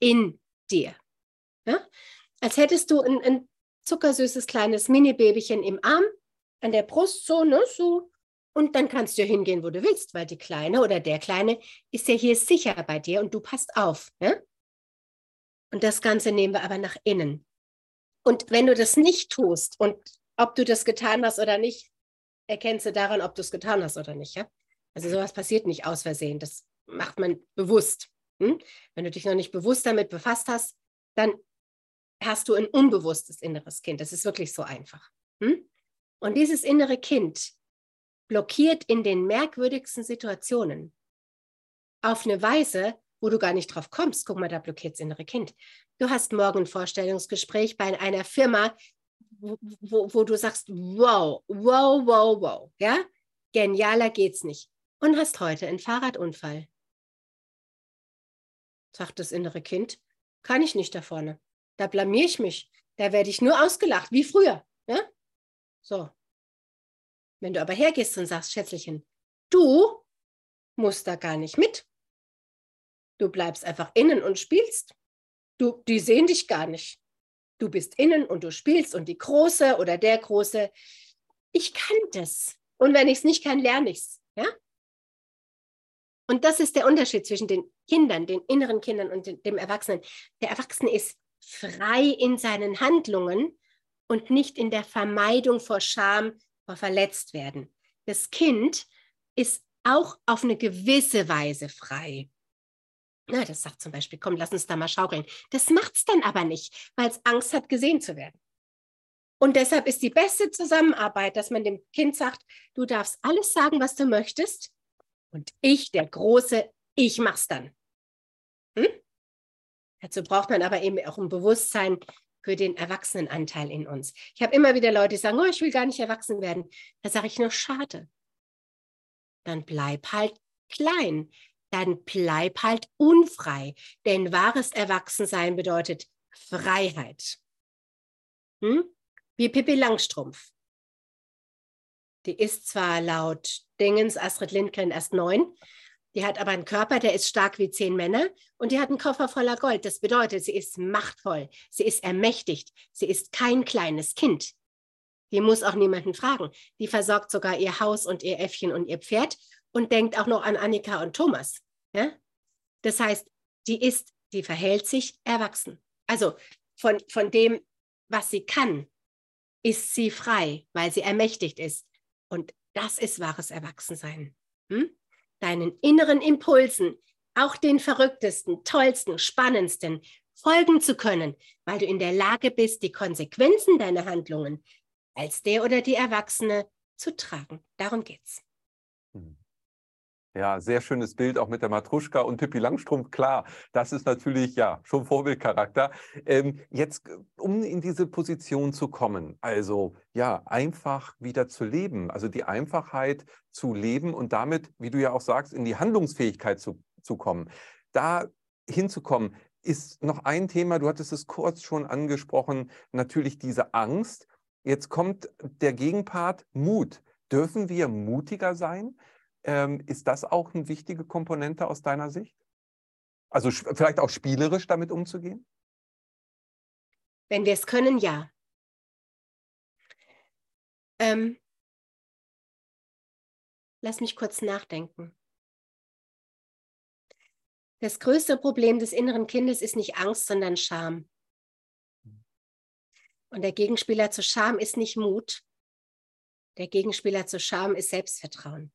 in dir. Ja? Als hättest du ein, ein zuckersüßes kleines Mini-Babychen im Arm an der Brust so, ne, so. Und dann kannst du hingehen, wo du willst, weil die Kleine oder der Kleine ist ja hier sicher bei dir und du passt auf. Ne? Und das Ganze nehmen wir aber nach innen. Und wenn du das nicht tust und ob du das getan hast oder nicht, erkennst du daran, ob du es getan hast oder nicht. Ja? Also sowas passiert nicht aus Versehen. Das macht man bewusst. Hm? Wenn du dich noch nicht bewusst damit befasst hast, dann hast du ein unbewusstes inneres Kind. Das ist wirklich so einfach. Hm? Und dieses innere Kind blockiert in den merkwürdigsten Situationen auf eine Weise, wo du gar nicht drauf kommst. Guck mal, da blockiert das innere Kind. Du hast morgen ein Vorstellungsgespräch bei einer Firma, wo, wo, wo du sagst, wow, wow, wow, wow, ja, genialer geht's nicht. Und hast heute einen Fahrradunfall. Sagt das innere Kind, kann ich nicht da vorne. Da blamier ich mich. Da werde ich nur ausgelacht, wie früher. So. Wenn du aber hergehst und sagst, Schätzchen, du musst da gar nicht mit. Du bleibst einfach innen und spielst. Du, die sehen dich gar nicht. Du bist innen und du spielst und die Große oder der Große. Ich kann das. Und wenn ich es nicht kann, lerne ich es. Ja? Und das ist der Unterschied zwischen den Kindern, den inneren Kindern und dem Erwachsenen. Der Erwachsene ist frei in seinen Handlungen und nicht in der Vermeidung vor Scham, vor verletzt werden. Das Kind ist auch auf eine gewisse Weise frei. Na, das sagt zum Beispiel, komm, lass uns da mal schaukeln. Das macht es dann aber nicht, weil es Angst hat, gesehen zu werden. Und deshalb ist die beste Zusammenarbeit, dass man dem Kind sagt, du darfst alles sagen, was du möchtest. Und ich, der Große, ich mach's dann. Hm? Dazu braucht man aber eben auch ein Bewusstsein für den Erwachsenenanteil in uns. Ich habe immer wieder Leute, die sagen, oh, ich will gar nicht erwachsen werden. Da sage ich nur, schade. Dann bleib halt klein. Dann bleib halt unfrei. Denn wahres Erwachsensein bedeutet Freiheit. Hm? Wie Pippi Langstrumpf. Die ist zwar laut Dingens Astrid Lindgren erst neun, die hat aber einen Körper, der ist stark wie zehn Männer und die hat einen Koffer voller Gold. Das bedeutet, sie ist machtvoll, sie ist ermächtigt, sie ist kein kleines Kind. Die muss auch niemanden fragen. Die versorgt sogar ihr Haus und ihr Äffchen und ihr Pferd und denkt auch noch an Annika und Thomas. Ja? Das heißt, die ist, die verhält sich erwachsen. Also von, von dem, was sie kann, ist sie frei, weil sie ermächtigt ist. Und das ist wahres Erwachsensein. Hm? Deinen inneren Impulsen, auch den verrücktesten, tollsten, spannendsten, folgen zu können, weil du in der Lage bist, die Konsequenzen deiner Handlungen als der oder die Erwachsene zu tragen. Darum geht's. Ja, sehr schönes Bild auch mit der Matruschka und Pippi Langstrumpf. Klar, das ist natürlich ja schon Vorbildcharakter. Ähm, jetzt, um in diese Position zu kommen, also ja, einfach wieder zu leben, also die Einfachheit zu leben und damit, wie du ja auch sagst, in die Handlungsfähigkeit zu, zu kommen. Da hinzukommen, ist noch ein Thema, du hattest es kurz schon angesprochen, natürlich diese Angst. Jetzt kommt der Gegenpart Mut. Dürfen wir mutiger sein? Ähm, ist das auch eine wichtige Komponente aus deiner Sicht? Also vielleicht auch spielerisch damit umzugehen? Wenn wir es können, ja. Ähm, lass mich kurz nachdenken. Das größte Problem des inneren Kindes ist nicht Angst, sondern Scham. Und der Gegenspieler zu Scham ist nicht Mut. Der Gegenspieler zu Scham ist Selbstvertrauen.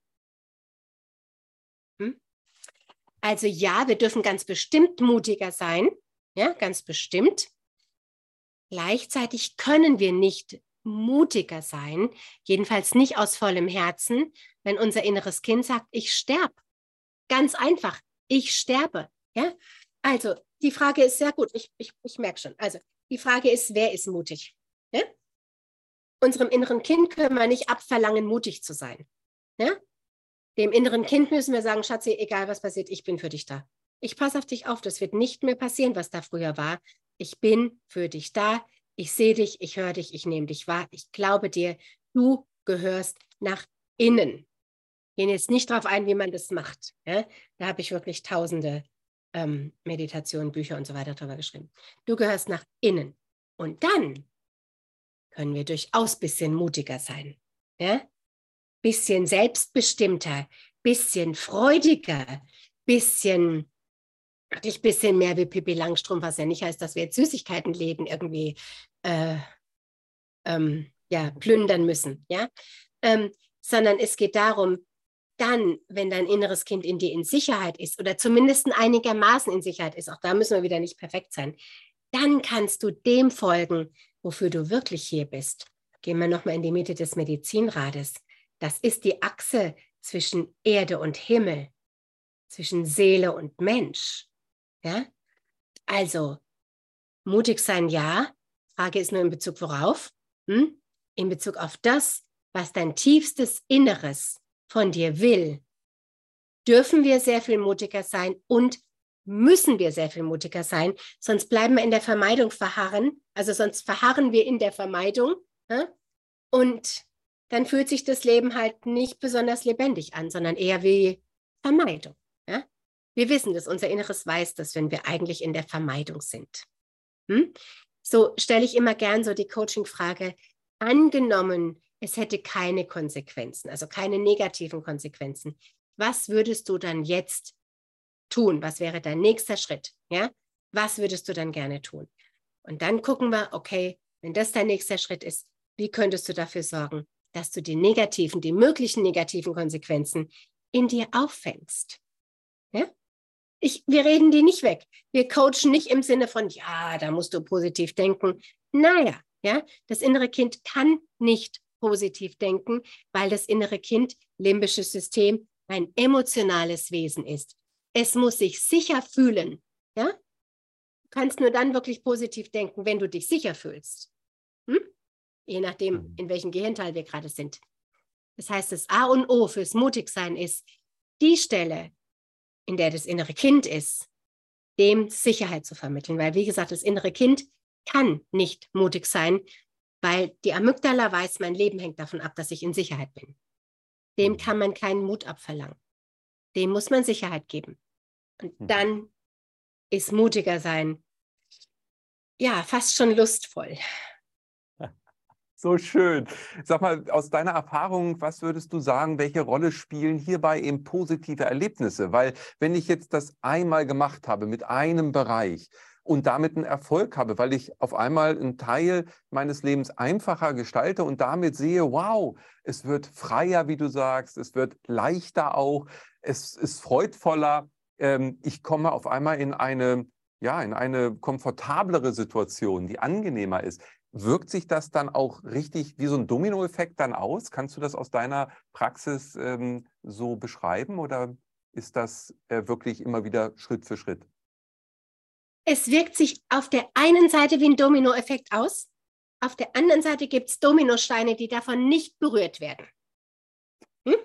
Hm? Also ja, wir dürfen ganz bestimmt mutiger sein, ja, ganz bestimmt. Gleichzeitig können wir nicht mutiger sein, jedenfalls nicht aus vollem Herzen, wenn unser inneres Kind sagt, ich sterbe. Ganz einfach, ich sterbe. Ja? Also die Frage ist sehr gut, ich, ich, ich merke schon. Also die Frage ist, wer ist mutig? Ja? Unserem inneren Kind können wir nicht abverlangen, mutig zu sein. Ja? Dem inneren Kind müssen wir sagen, Schatzi, egal was passiert, ich bin für dich da. Ich passe auf dich auf, das wird nicht mehr passieren, was da früher war. Ich bin für dich da. Ich sehe dich, ich höre dich, ich nehme dich wahr. Ich glaube dir, du gehörst nach innen. Gehen jetzt nicht darauf ein, wie man das macht. Ja? Da habe ich wirklich tausende ähm, Meditationen, Bücher und so weiter darüber geschrieben. Du gehörst nach innen. Und dann können wir durchaus ein bisschen mutiger sein. Ja? Bisschen selbstbestimmter, bisschen freudiger, bisschen wirklich bisschen mehr wie Pippi Langstrumpf, was ja nicht heißt, dass wir jetzt Süßigkeitenläden irgendwie äh, ähm, ja, plündern müssen, ja, ähm, sondern es geht darum, dann, wenn dein inneres Kind in dir in Sicherheit ist oder zumindest einigermaßen in Sicherheit ist, auch da müssen wir wieder nicht perfekt sein, dann kannst du dem folgen, wofür du wirklich hier bist. Gehen wir nochmal in die Mitte des Medizinrades. Das ist die Achse zwischen Erde und Himmel, zwischen Seele und Mensch. Ja? Also, mutig sein, ja. Frage ist nur in Bezug worauf? Hm? In Bezug auf das, was dein tiefstes Inneres von dir will. Dürfen wir sehr viel mutiger sein und müssen wir sehr viel mutiger sein, sonst bleiben wir in der Vermeidung verharren, also sonst verharren wir in der Vermeidung ja? und dann fühlt sich das Leben halt nicht besonders lebendig an, sondern eher wie Vermeidung. Ja? Wir wissen das, unser Inneres weiß das, wenn wir eigentlich in der Vermeidung sind. Hm? So stelle ich immer gern so die Coaching-Frage, angenommen, es hätte keine Konsequenzen, also keine negativen Konsequenzen. Was würdest du dann jetzt tun? Was wäre dein nächster Schritt? Ja? Was würdest du dann gerne tun? Und dann gucken wir, okay, wenn das dein nächster Schritt ist, wie könntest du dafür sorgen, dass du die negativen, die möglichen negativen Konsequenzen in dir auffängst? Ja? Ich, wir reden die nicht weg. Wir coachen nicht im Sinne von, ja, da musst du positiv denken. Naja, ja, das innere Kind kann nicht positiv denken, weil das innere Kind, limbisches System, ein emotionales Wesen ist. Es muss sich sicher fühlen. Ja? Du kannst nur dann wirklich positiv denken, wenn du dich sicher fühlst. Hm? Je nachdem, mhm. in welchem Gehirnteil wir gerade sind. Das heißt, das A und O fürs Mutigsein ist die Stelle, in der das innere Kind ist, dem Sicherheit zu vermitteln. Weil, wie gesagt, das innere Kind kann nicht mutig sein, weil die Amygdala weiß, mein Leben hängt davon ab, dass ich in Sicherheit bin. Dem mhm. kann man keinen Mut abverlangen. Dem muss man Sicherheit geben. Und mhm. dann ist mutiger sein, ja, fast schon lustvoll. So schön. Sag mal, aus deiner Erfahrung, was würdest du sagen, welche Rolle spielen hierbei eben positive Erlebnisse? Weil wenn ich jetzt das einmal gemacht habe mit einem Bereich und damit einen Erfolg habe, weil ich auf einmal einen Teil meines Lebens einfacher gestalte und damit sehe, wow, es wird freier, wie du sagst, es wird leichter auch, es ist freudvoller, ähm, ich komme auf einmal in eine ja, in eine komfortablere Situation, die angenehmer ist. Wirkt sich das dann auch richtig wie so ein Dominoeffekt dann aus? Kannst du das aus deiner Praxis ähm, so beschreiben oder ist das äh, wirklich immer wieder Schritt für Schritt? Es wirkt sich auf der einen Seite wie ein Dominoeffekt aus, auf der anderen Seite gibt es Dominosteine, die davon nicht berührt werden. Hm?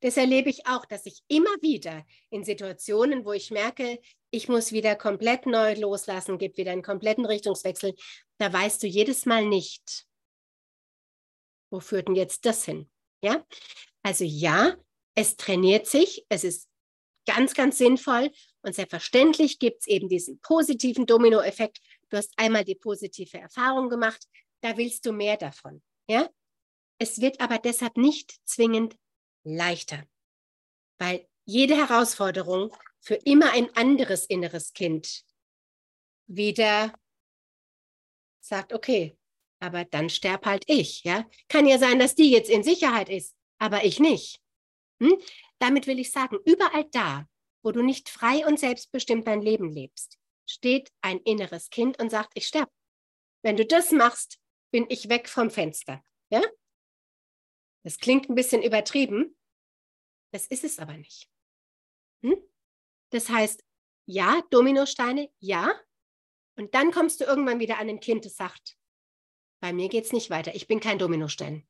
Das erlebe ich auch, dass ich immer wieder in Situationen, wo ich merke, ich muss wieder komplett neu loslassen, gibt wieder einen kompletten Richtungswechsel, da weißt du jedes Mal nicht, wo führt denn jetzt das hin? Ja, also ja, es trainiert sich, es ist ganz, ganz sinnvoll und selbstverständlich gibt es eben diesen positiven Dominoeffekt. Du hast einmal die positive Erfahrung gemacht, da willst du mehr davon. Ja, es wird aber deshalb nicht zwingend leichter, weil jede Herausforderung für immer ein anderes inneres Kind wieder sagt, okay, aber dann sterb halt ich, ja. Kann ja sein, dass die jetzt in Sicherheit ist, aber ich nicht. Hm? Damit will ich sagen, überall da, wo du nicht frei und selbstbestimmt dein Leben lebst, steht ein inneres Kind und sagt, ich sterb. Wenn du das machst, bin ich weg vom Fenster, ja. Das klingt ein bisschen übertrieben, das ist es aber nicht. Hm? Das heißt, ja, Dominosteine, ja. Und dann kommst du irgendwann wieder an ein Kind, das sagt, bei mir geht es nicht weiter. Ich bin kein Dominostein.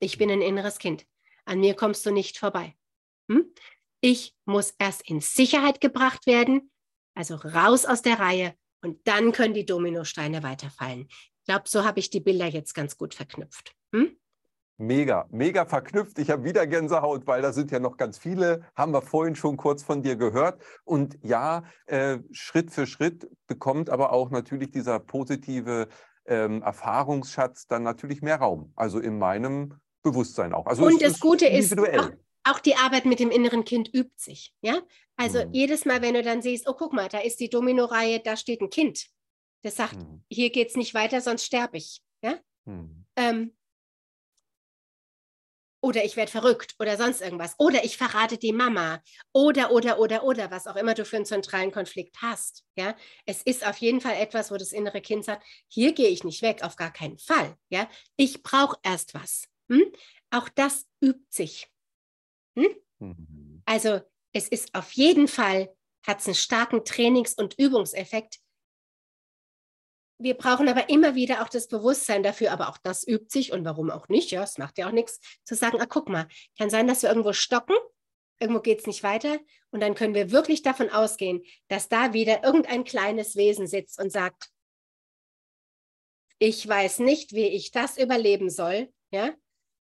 Ich bin ein inneres Kind. An mir kommst du nicht vorbei. Hm? Ich muss erst in Sicherheit gebracht werden, also raus aus der Reihe und dann können die Dominosteine weiterfallen. Ich glaube, so habe ich die Bilder jetzt ganz gut verknüpft. Hm? Mega, mega verknüpft. Ich habe wieder Gänsehaut, weil da sind ja noch ganz viele, haben wir vorhin schon kurz von dir gehört. Und ja, äh, Schritt für Schritt bekommt aber auch natürlich dieser positive ähm, Erfahrungsschatz dann natürlich mehr Raum. Also in meinem Bewusstsein auch. Also Und das Gute ist, auch die Arbeit mit dem inneren Kind übt sich. Ja? Also Mhm. jedes Mal, wenn du dann siehst, oh, guck mal, da ist die Domino-Reihe, da steht ein Kind. Das sagt, Mhm. hier geht es nicht weiter, sonst sterbe ich. Ja? Mhm. Ähm, oder ich werde verrückt oder sonst irgendwas. Oder ich verrate die Mama. Oder, oder, oder, oder, was auch immer du für einen zentralen Konflikt hast. Ja? Es ist auf jeden Fall etwas, wo das innere Kind sagt, hier gehe ich nicht weg, auf gar keinen Fall. Ja? Ich brauche erst was. Hm? Auch das übt sich. Mhm. Also es ist auf jeden Fall, hat es einen starken Trainings- und Übungseffekt. Wir brauchen aber immer wieder auch das Bewusstsein dafür, aber auch das übt sich und warum auch nicht, ja, es macht ja auch nichts, zu sagen, ah, guck mal, kann sein, dass wir irgendwo stocken, irgendwo geht es nicht weiter und dann können wir wirklich davon ausgehen, dass da wieder irgendein kleines Wesen sitzt und sagt, ich weiß nicht, wie ich das überleben soll, ja,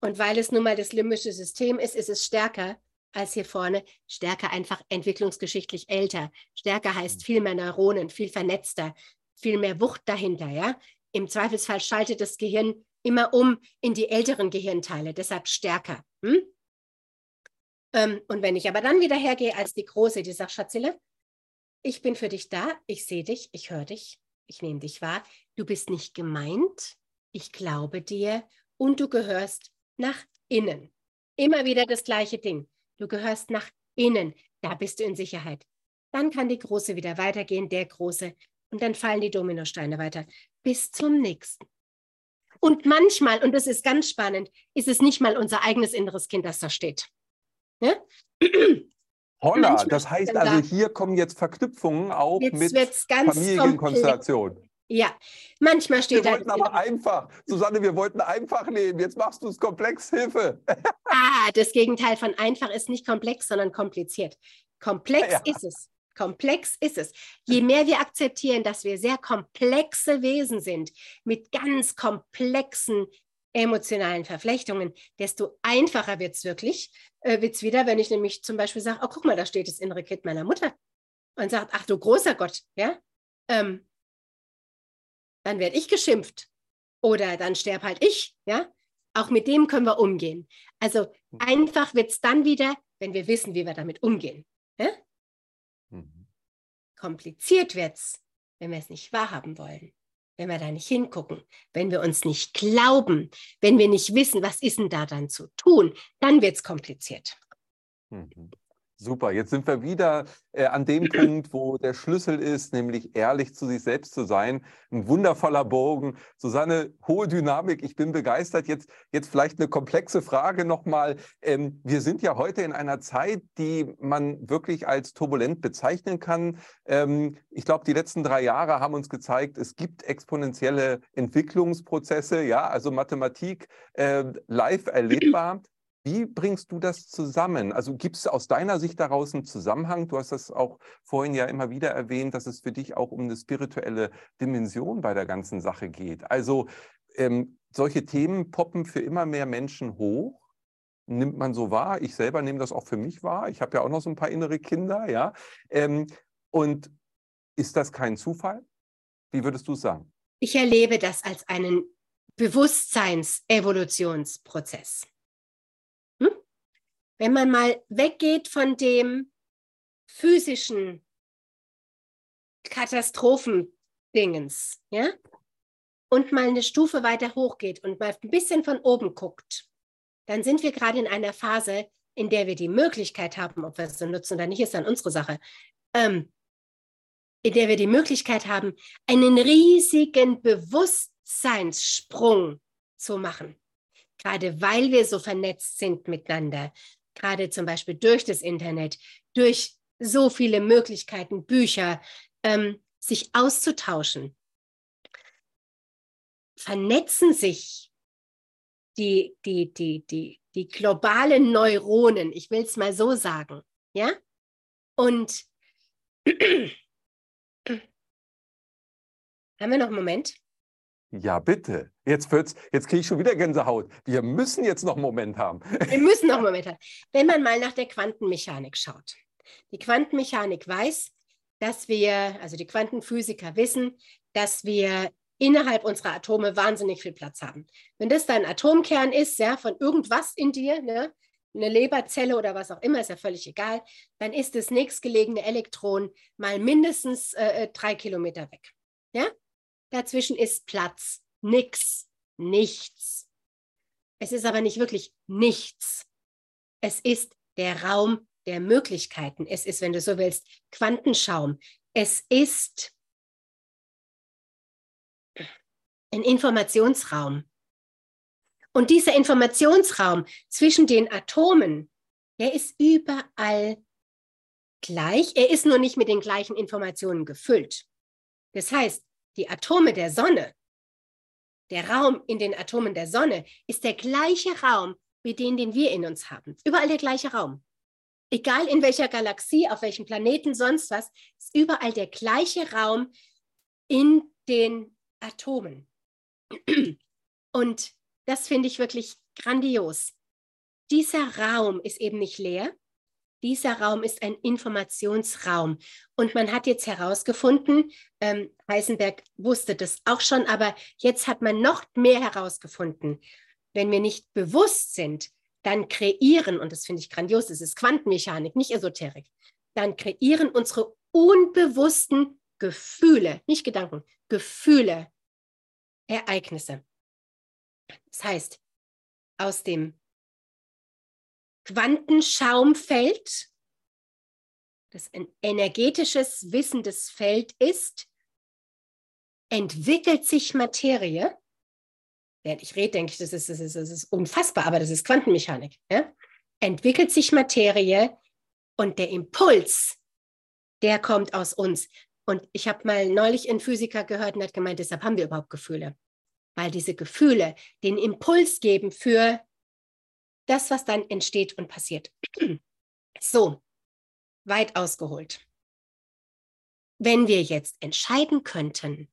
und weil es nun mal das limbische System ist, ist es stärker als hier vorne, stärker einfach entwicklungsgeschichtlich älter. Stärker heißt viel mehr Neuronen, viel vernetzter, viel mehr Wucht dahinter, ja. Im Zweifelsfall schaltet das Gehirn immer um in die älteren Gehirnteile, deshalb stärker. Hm? Ähm, und wenn ich aber dann wieder hergehe als die Große, die sagt, Schatzille, ich bin für dich da, ich sehe dich, ich höre dich, ich nehme dich wahr, du bist nicht gemeint, ich glaube dir und du gehörst nach innen. Immer wieder das gleiche Ding. Du gehörst nach innen, da bist du in Sicherheit. Dann kann die Große wieder weitergehen, der Große, und dann fallen die Dominosteine weiter bis zum nächsten. Und manchmal, und das ist ganz spannend, ist es nicht mal unser eigenes inneres Kind, das da steht. Ne? Holla, Manchmal das heißt also, da- hier kommen jetzt Verknüpfungen auch Jetzt mit. Familienkonstellation. Ja, manchmal Wir steht da. wollten aber einfach, Susanne, wir wollten einfach leben. Jetzt machst du es komplex, Hilfe. Ah, das Gegenteil von einfach ist nicht komplex, sondern kompliziert. Komplex Ja. ist es. Komplex ist es. Je mehr wir akzeptieren, dass wir sehr komplexe Wesen sind, mit ganz komplexen emotionalen Verflechtungen, desto einfacher wird es wirklich. Äh, wird es wieder, wenn ich nämlich zum Beispiel sage, oh, guck mal, da steht das innere Kind meiner Mutter und sagt, ach du großer Gott, ja, ähm, dann werde ich geschimpft oder dann sterb halt ich, ja. Auch mit dem können wir umgehen. Also einfach wird es dann wieder, wenn wir wissen, wie wir damit umgehen. Mhm. Kompliziert wird es, wenn wir es nicht wahrhaben wollen, wenn wir da nicht hingucken, wenn wir uns nicht glauben, wenn wir nicht wissen, was ist denn da dann zu tun, dann wird es kompliziert. Mhm. Super, jetzt sind wir wieder äh, an dem Punkt, wo der Schlüssel ist, nämlich ehrlich zu sich selbst zu sein. Ein wundervoller Bogen. Susanne, hohe Dynamik, ich bin begeistert. Jetzt, jetzt vielleicht eine komplexe Frage nochmal. Ähm, wir sind ja heute in einer Zeit, die man wirklich als turbulent bezeichnen kann. Ähm, ich glaube, die letzten drei Jahre haben uns gezeigt, es gibt exponentielle Entwicklungsprozesse, ja, also Mathematik äh, live erlebbar. Wie bringst du das zusammen? Also gibt es aus deiner Sicht daraus einen Zusammenhang? Du hast das auch vorhin ja immer wieder erwähnt, dass es für dich auch um eine spirituelle Dimension bei der ganzen Sache geht. Also ähm, solche Themen poppen für immer mehr Menschen hoch. Nimmt man so wahr. Ich selber nehme das auch für mich wahr. Ich habe ja auch noch so ein paar innere Kinder, ja. Ähm, und ist das kein Zufall? Wie würdest du sagen? Ich erlebe das als einen Bewusstseinsevolutionsprozess. Wenn man mal weggeht von dem physischen Katastrophendingens, ja, und mal eine Stufe weiter hochgeht und mal ein bisschen von oben guckt, dann sind wir gerade in einer Phase, in der wir die Möglichkeit haben, ob wir es nutzen oder nicht, ist dann unsere Sache, ähm, in der wir die Möglichkeit haben, einen riesigen Bewusstseinssprung zu machen. Gerade weil wir so vernetzt sind miteinander, gerade zum Beispiel durch das Internet, durch so viele Möglichkeiten, Bücher, ähm, sich auszutauschen, vernetzen sich die, die, die, die, die globalen Neuronen, ich will es mal so sagen, ja? Und haben wir noch einen Moment? Ja, bitte. Jetzt, jetzt kriege ich schon wieder Gänsehaut. Wir müssen jetzt noch einen Moment haben. Wir müssen noch einen Moment haben. Wenn man mal nach der Quantenmechanik schaut. Die Quantenmechanik weiß, dass wir, also die Quantenphysiker wissen, dass wir innerhalb unserer Atome wahnsinnig viel Platz haben. Wenn das dein Atomkern ist, ja, von irgendwas in dir, ne, eine Leberzelle oder was auch immer, ist ja völlig egal, dann ist das nächstgelegene Elektron mal mindestens äh, äh drei Kilometer weg. Ja? Dazwischen ist Platz, nix, nichts. Es ist aber nicht wirklich nichts. Es ist der Raum der Möglichkeiten. Es ist, wenn du so willst, Quantenschaum. Es ist ein Informationsraum. Und dieser Informationsraum zwischen den Atomen, der ist überall gleich. Er ist nur nicht mit den gleichen Informationen gefüllt. Das heißt, die Atome der Sonne, der Raum in den Atomen der Sonne ist der gleiche Raum wie den, den wir in uns haben. Überall der gleiche Raum. Egal in welcher Galaxie, auf welchem Planeten, sonst was, ist überall der gleiche Raum in den Atomen. Und das finde ich wirklich grandios. Dieser Raum ist eben nicht leer. Dieser Raum ist ein Informationsraum. Und man hat jetzt herausgefunden, ähm, Heisenberg wusste das auch schon, aber jetzt hat man noch mehr herausgefunden. Wenn wir nicht bewusst sind, dann kreieren, und das finde ich grandios, das ist Quantenmechanik, nicht Esoterik, dann kreieren unsere unbewussten Gefühle, nicht Gedanken, Gefühle, Ereignisse. Das heißt, aus dem Quantenschaumfeld, das ein energetisches wissendes Feld ist, entwickelt sich Materie. Während ich rede, denke ich, das ist, das, ist, das ist unfassbar, aber das ist Quantenmechanik. Ja? Entwickelt sich Materie und der Impuls, der kommt aus uns. Und ich habe mal neulich einen Physiker gehört und hat gemeint, deshalb haben wir überhaupt Gefühle weil diese Gefühle den Impuls geben für das, was dann entsteht und passiert. So, weit ausgeholt. Wenn wir jetzt entscheiden könnten,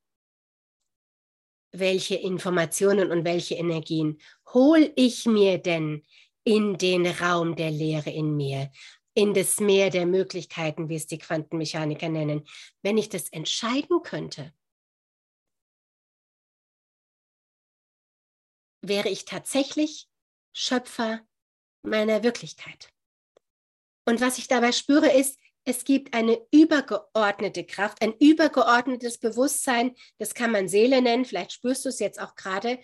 welche Informationen und welche Energien hole ich mir denn in den Raum der Lehre in mir, in das Meer der Möglichkeiten, wie es die Quantenmechaniker nennen, wenn ich das entscheiden könnte, wäre ich tatsächlich Schöpfer meiner Wirklichkeit. Und was ich dabei spüre, ist, es gibt eine übergeordnete Kraft, ein übergeordnetes Bewusstsein, das kann man Seele nennen, vielleicht spürst du es jetzt auch gerade,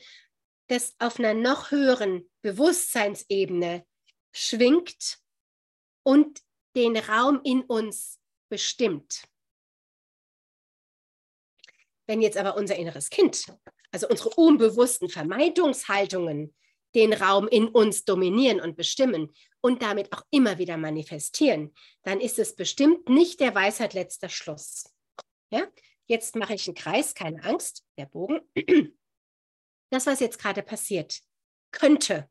das auf einer noch höheren Bewusstseinsebene schwingt und den Raum in uns bestimmt. Wenn jetzt aber unser inneres Kind also unsere unbewussten Vermeidungshaltungen, den Raum in uns dominieren und bestimmen und damit auch immer wieder manifestieren, dann ist es bestimmt nicht der Weisheit letzter Schluss. Ja? Jetzt mache ich einen Kreis, keine Angst, der Bogen. Das, was jetzt gerade passiert, könnte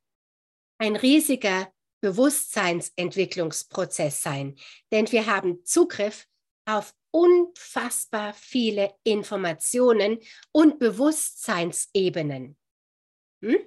ein riesiger Bewusstseinsentwicklungsprozess sein, denn wir haben Zugriff auf unfassbar viele Informationen und Bewusstseinsebenen. Hm?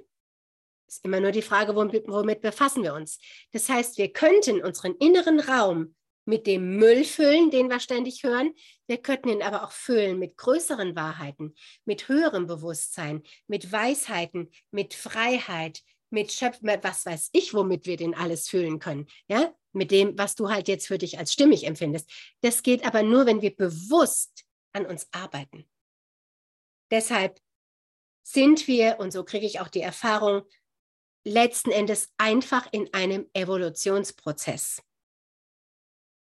Ist immer nur die Frage, womit, befassen wir uns. Das heißt, wir könnten unseren inneren Raum mit dem Müll füllen, den wir ständig hören. Wir könnten ihn aber auch füllen mit größeren Wahrheiten, mit höherem Bewusstsein, mit Weisheiten, mit Freiheit, mit Schöpfen, was weiß ich, womit wir den alles füllen können. Ja, mit dem, was du halt jetzt für dich als stimmig empfindest. Das geht aber nur, wenn wir bewusst an uns arbeiten. Deshalb sind wir, und so kriege ich auch die Erfahrung, letzten Endes einfach in einem Evolutionsprozess,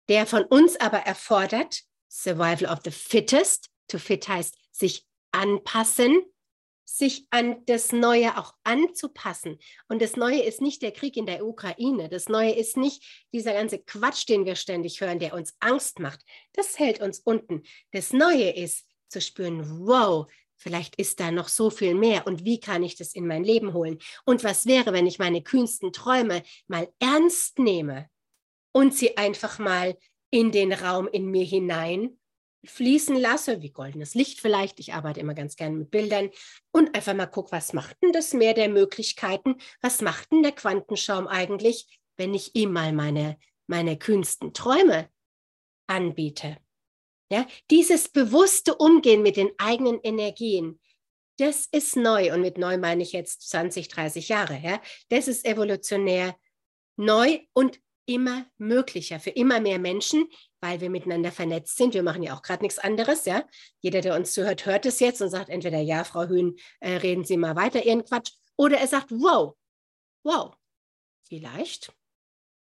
der von uns aber erfordert, Survival of the Fittest, to fit heißt sich anpassen, sich an das Neue auch anzupassen. Und das Neue ist nicht der Krieg in der Ukraine. Das Neue ist nicht dieser ganze Quatsch, den wir ständig hören, der uns Angst macht. Das hält uns unten. Das Neue ist zu spüren, wow, vielleicht ist da noch so viel mehr und wie kann ich das in mein Leben holen? Und was wäre, wenn ich meine kühnsten Träume mal ernst nehme und sie einfach mal in den Raum in mir hinein fließen lasse, wie goldenes Licht vielleicht. Ich arbeite immer ganz gerne mit Bildern und einfach mal gucke, was macht denn das Meer der Möglichkeiten? Was macht denn der Quantenschaum eigentlich, wenn ich ihm mal meine, meine kühnsten Träume anbiete? Ja, dieses bewusste Umgehen mit den eigenen Energien, das ist neu. Und mit neu meine ich jetzt 20, 30 Jahre. Ja? Das ist evolutionär neu und immer möglicher für immer mehr Menschen, weil wir miteinander vernetzt sind. Wir machen ja auch gerade nichts anderes, ja. Jeder, der uns zuhört, hört es jetzt und sagt entweder ja, Frau Hühn, äh, reden Sie mal weiter Ihren Quatsch, oder er sagt wow, wow, vielleicht,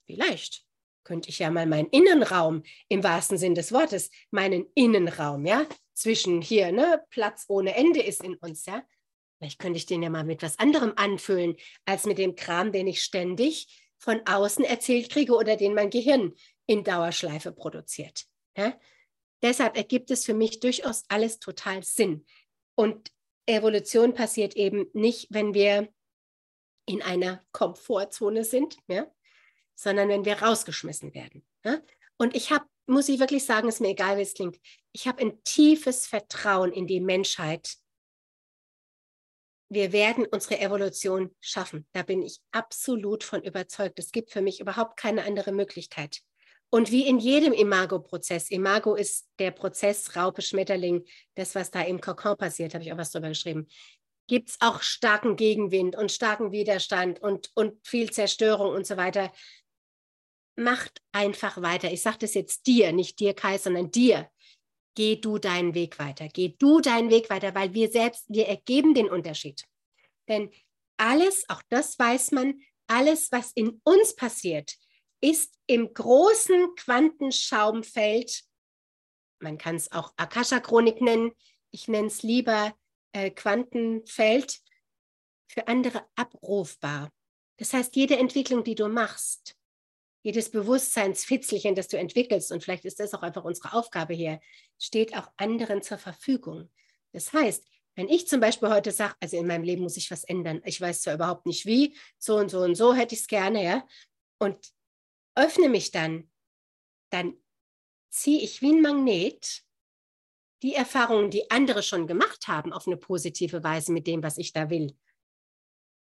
vielleicht könnte ich ja mal meinen Innenraum im wahrsten Sinn des Wortes, meinen Innenraum, ja, zwischen hier, ne, Platz ohne Ende ist in uns, ja. Vielleicht könnte ich den ja mal mit was anderem anfüllen, als mit dem Kram, den ich ständig von außen erzählt kriege oder den mein Gehirn in Dauerschleife produziert. Ja? Deshalb ergibt es für mich durchaus alles total Sinn. Und Evolution passiert eben nicht, wenn wir in einer Komfortzone sind, ja? Sondern wenn wir rausgeschmissen werden. Ja? Und ich habe, muss ich wirklich sagen, ist mir egal, wie es klingt, ich habe ein tiefes Vertrauen in die Menschheit, wir werden unsere Evolution schaffen. Da bin ich absolut von überzeugt. Es gibt für mich überhaupt keine andere Möglichkeit. Und wie in jedem Imago-Prozess, Imago ist der Prozess Raupe, Schmetterling, das, was da im Kokon passiert, habe ich auch was drüber geschrieben, gibt es auch starken Gegenwind und starken Widerstand und, und viel Zerstörung und so weiter. Macht einfach weiter. Ich sage das jetzt dir, nicht dir, Kai, sondern dir geh du deinen Weg weiter. Geh du deinen Weg weiter, weil wir selbst, wir ergeben den Unterschied. Denn alles, auch das weiß man, alles, was in uns passiert, ist im großen Quantenschaumfeld, man kann es auch Akasha-Chronik nennen, ich nenne es lieber äh, Quantenfeld, für andere abrufbar. Das heißt, jede Entwicklung, die du machst, jedes Bewusstseinsfitzelchen, das du entwickelst, und vielleicht ist das auch einfach unsere Aufgabe hier, steht auch anderen zur Verfügung. Das heißt, wenn ich zum Beispiel heute sage, also in meinem Leben muss ich was ändern, ich weiß zwar überhaupt nicht wie, so und so und so hätte ich es gerne, ja, und öffne mich dann, dann ziehe ich wie ein Magnet die Erfahrungen, die andere schon gemacht haben, auf eine positive Weise mit dem, was ich da will,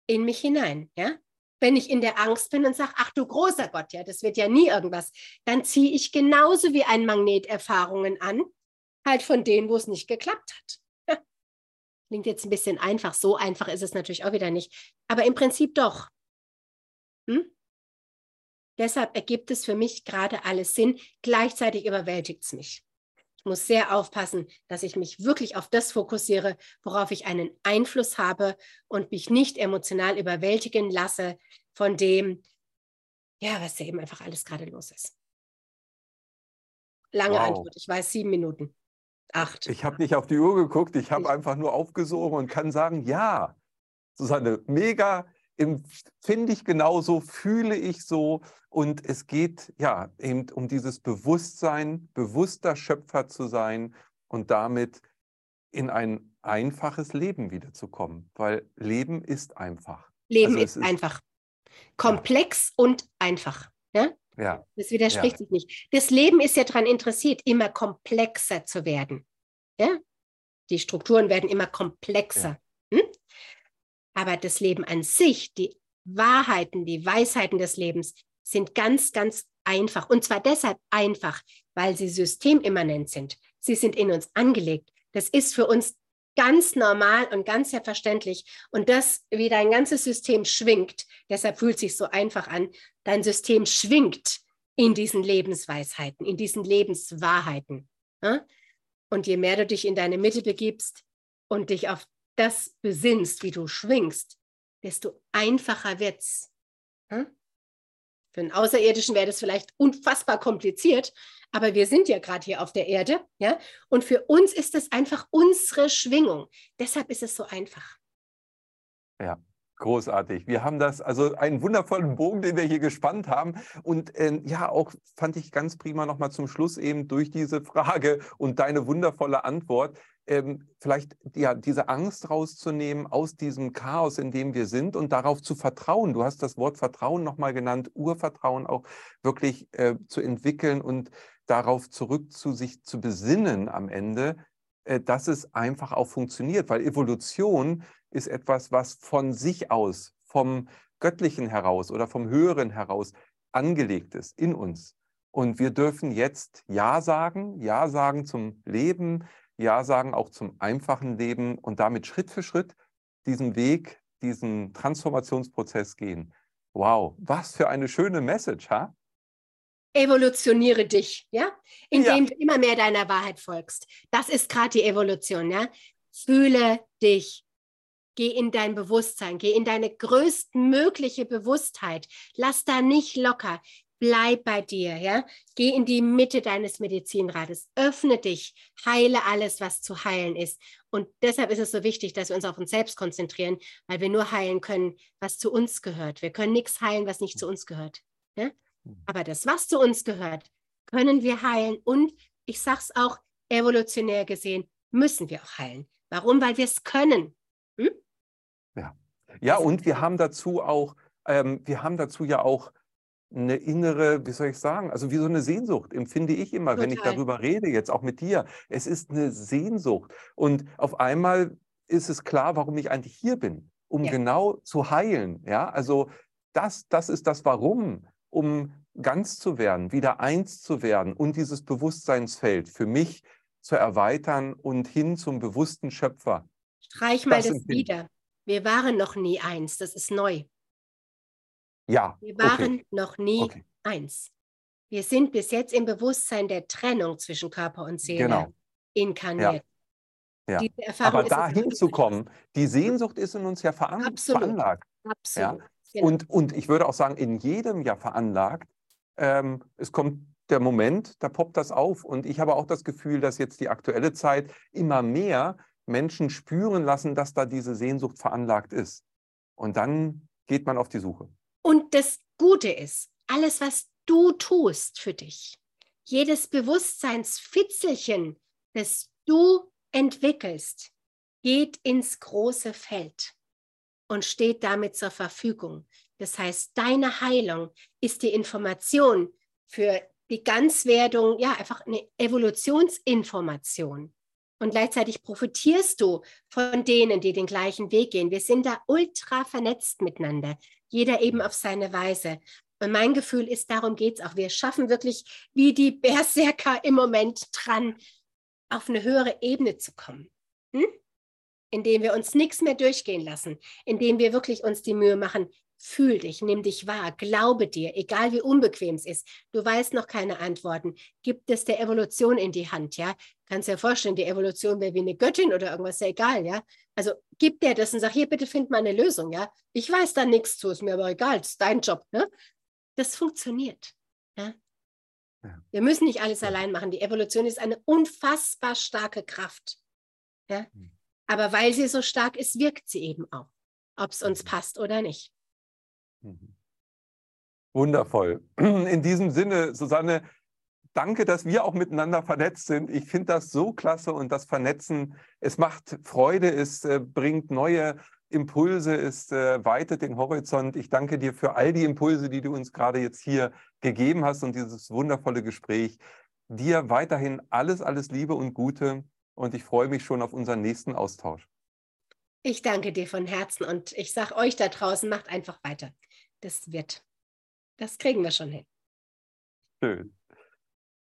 in mich hinein, ja wenn ich in der Angst bin und sage, ach du großer Gott, ja, das wird ja nie irgendwas, dann ziehe ich genauso wie ein Magnet Erfahrungen an, halt von denen, wo es nicht geklappt hat. Klingt jetzt ein bisschen einfach, so einfach ist es natürlich auch wieder nicht, aber im Prinzip doch. Hm? Deshalb ergibt es für mich gerade alles Sinn, gleichzeitig überwältigt es mich muss sehr aufpassen, dass ich mich wirklich auf das fokussiere, worauf ich einen Einfluss habe und mich nicht emotional überwältigen lasse von dem, ja, was ja eben einfach alles gerade los ist. Lange wow. Antwort, ich weiß sieben Minuten. Acht. Ich habe nicht auf die Uhr geguckt, ich habe einfach nur aufgesogen und kann sagen, ja, Susanne, mega finde ich genauso, fühle ich so. Und es geht ja eben um dieses Bewusstsein, bewusster Schöpfer zu sein und damit in ein einfaches Leben wiederzukommen, weil Leben ist einfach. Leben also ist, ist, einfach. Komplex ja. und einfach. Ja? ja. Das widerspricht ja. sich nicht. Das Leben ist ja daran interessiert, immer komplexer zu werden. Ja? Die Strukturen werden immer komplexer. Hm? Aber das Leben an sich, die Wahrheiten, die Weisheiten des Lebens sind ganz, ganz einfach. Und zwar deshalb einfach, weil sie systemimmanent sind. Sie sind in uns angelegt. Das ist für uns ganz normal und ganz selbstverständlich. Und das, wie dein ganzes System schwingt, deshalb fühlt sich so einfach an, dein System schwingt in diesen Lebensweisheiten, in diesen Lebenswahrheiten. Und je mehr du dich in deine Mitte begibst und dich auf das besinnst, wie du schwingst, desto einfacher wird's. Hm? Für einen Außerirdischen wäre das vielleicht unfassbar kompliziert, aber wir sind ja gerade hier auf der Erde, ja, und für uns ist es einfach unsere Schwingung. Deshalb ist es so einfach. Ja, Großartig. Wir haben das, also einen wundervollen Bogen, den wir hier gespannt haben. Und äh, ja, auch fand ich ganz prima nochmal zum Schluss eben durch diese Frage und deine wundervolle Antwort, ähm, vielleicht ja, diese Angst rauszunehmen aus diesem Chaos, in dem wir sind und darauf zu vertrauen. Du hast das Wort Vertrauen nochmal genannt, Urvertrauen auch wirklich äh, zu entwickeln und darauf zurück zu sich zu besinnen am Ende, äh, dass es einfach auch funktioniert, weil Evolution ist etwas, was von sich aus, vom Göttlichen heraus oder vom Höheren heraus angelegt ist in uns. Und wir dürfen jetzt Ja sagen, Ja sagen zum Leben, Ja sagen auch zum einfachen Leben und damit Schritt für Schritt diesen Weg, diesen Transformationsprozess gehen. Wow, was für eine schöne Message, ha? Evolutioniere dich, ja, indem ja. du immer mehr deiner Wahrheit folgst. Das ist gerade die Evolution, ja. Fühle dich. Geh in dein Bewusstsein, geh in deine größtmögliche Bewusstheit. Lass da nicht locker. Bleib bei dir, ja. Geh in die Mitte deines Medizinrades. Öffne dich. Heile alles, was zu heilen ist. Und deshalb ist es so wichtig, dass wir uns auf uns selbst konzentrieren, weil wir nur heilen können, was zu uns gehört. Wir können nichts heilen, was nicht zu uns gehört. Ja? Aber das, was zu uns gehört, können wir heilen. Und ich sage es auch evolutionär gesehen, müssen wir auch heilen. Warum? Weil wir es können. Hm? Ja. ja, und wir haben dazu auch, ähm, wir haben dazu ja auch eine innere, wie soll ich sagen, also wie so eine Sehnsucht empfinde ich immer, Total. wenn ich darüber rede, jetzt auch mit dir. Es ist eine Sehnsucht. Und auf einmal ist es klar, warum ich eigentlich hier bin, um ja. genau zu heilen. Ja, also das, das ist das Warum, um ganz zu werden, wieder eins zu werden und dieses Bewusstseinsfeld für mich zu erweitern und hin zum bewussten Schöpfer. Streich mal das, das wieder. Wir waren noch nie eins, das ist neu. Ja. Wir waren okay. noch nie okay. eins. Wir sind bis jetzt im Bewusstsein der Trennung zwischen Körper und Seele genau. inkarniert. Ja. Ja. Aber da hinzukommen, die Sehnsucht ist in uns ja veran Absolut. veranlagt. Absolut. Ja? Genau. Und, und ich würde auch sagen, in jedem ja veranlagt. Ähm, es kommt der Moment, da poppt das auf. Und ich habe auch das Gefühl, dass jetzt die aktuelle Zeit immer mehr Menschen spüren lassen, dass da diese Sehnsucht veranlagt ist. Und dann geht man auf die Suche. Und das Gute ist, alles, was du tust für dich, jedes Bewusstseinsfitzelchen, das du entwickelst, geht ins große Feld und steht damit zur Verfügung. Das heißt, deine Heilung ist die Information für die Ganzwerdung, ja, einfach eine Evolutionsinformation. Und gleichzeitig profitierst du von denen, die den gleichen Weg gehen. Wir sind da ultra vernetzt miteinander jeder eben auf seine Weise. Und mein Gefühl ist, darum geht es auch. Wir schaffen wirklich wie die Berserker im Moment dran, auf eine höhere Ebene zu kommen. Hm? Indem wir uns nichts mehr durchgehen lassen, indem wir wirklich uns die Mühe machen, Fühl dich, nimm dich wahr, glaube dir, egal wie unbequem es ist. Du weißt noch keine Antworten. Gib es der Evolution in die Hand, ja? Kannst dir vorstellen, die Evolution wäre wie eine Göttin oder irgendwas, ja egal, ja? Also gib dir das und sag, hier, bitte find mal eine Lösung, ja? Ich weiß da nichts zu, ist mir aber egal, ist dein Job, ne? Das funktioniert, ja? ja. Wir müssen nicht alles allein machen. Die Evolution ist eine unfassbar starke Kraft, ja? Mhm. Aber weil sie so stark ist, wirkt sie eben auch, ob es uns mhm. passt oder nicht. Mhm. Wundervoll. In diesem Sinne, Susanne, danke, dass wir auch miteinander vernetzt sind. Ich finde das so klasse und das Vernetzen, es macht Freude, es äh, bringt neue Impulse, es äh, weitet den Horizont. Ich danke dir für all die Impulse, die du uns gerade jetzt hier gegeben hast und dieses wundervolle Gespräch. Dir weiterhin alles, alles Liebe und Gute und ich freue mich schon auf unseren nächsten Austausch. Ich danke dir von Herzen und ich sage euch da draußen, macht einfach weiter das wird. Das kriegen wir schon hin. Schön.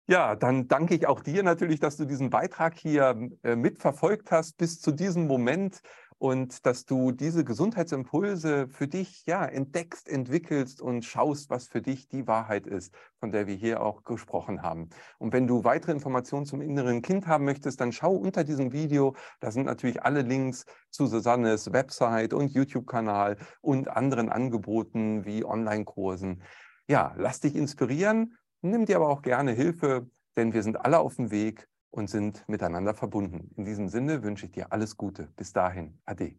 Ja, dann danke ich auch dir natürlich, dass du diesen Beitrag hier äh, mitverfolgt hast bis zu diesem Moment und dass du diese Gesundheitsimpulse für dich ja entdeckst, entwickelst und schaust, was für dich die Wahrheit ist, von der wir hier auch gesprochen haben. Und wenn du weitere Informationen zum inneren Kind haben möchtest, dann schau unter diesem Video. Da sind natürlich alle Links zu Susannes Website und YouTube-Kanal und anderen Angeboten wie Online-Kursen. Ja, lass dich inspirieren, nimm dir aber auch gerne Hilfe, denn wir sind alle auf dem Weg und sind miteinander verbunden. In diesem Sinne wünsche ich dir alles Gute. Bis dahin. Ade.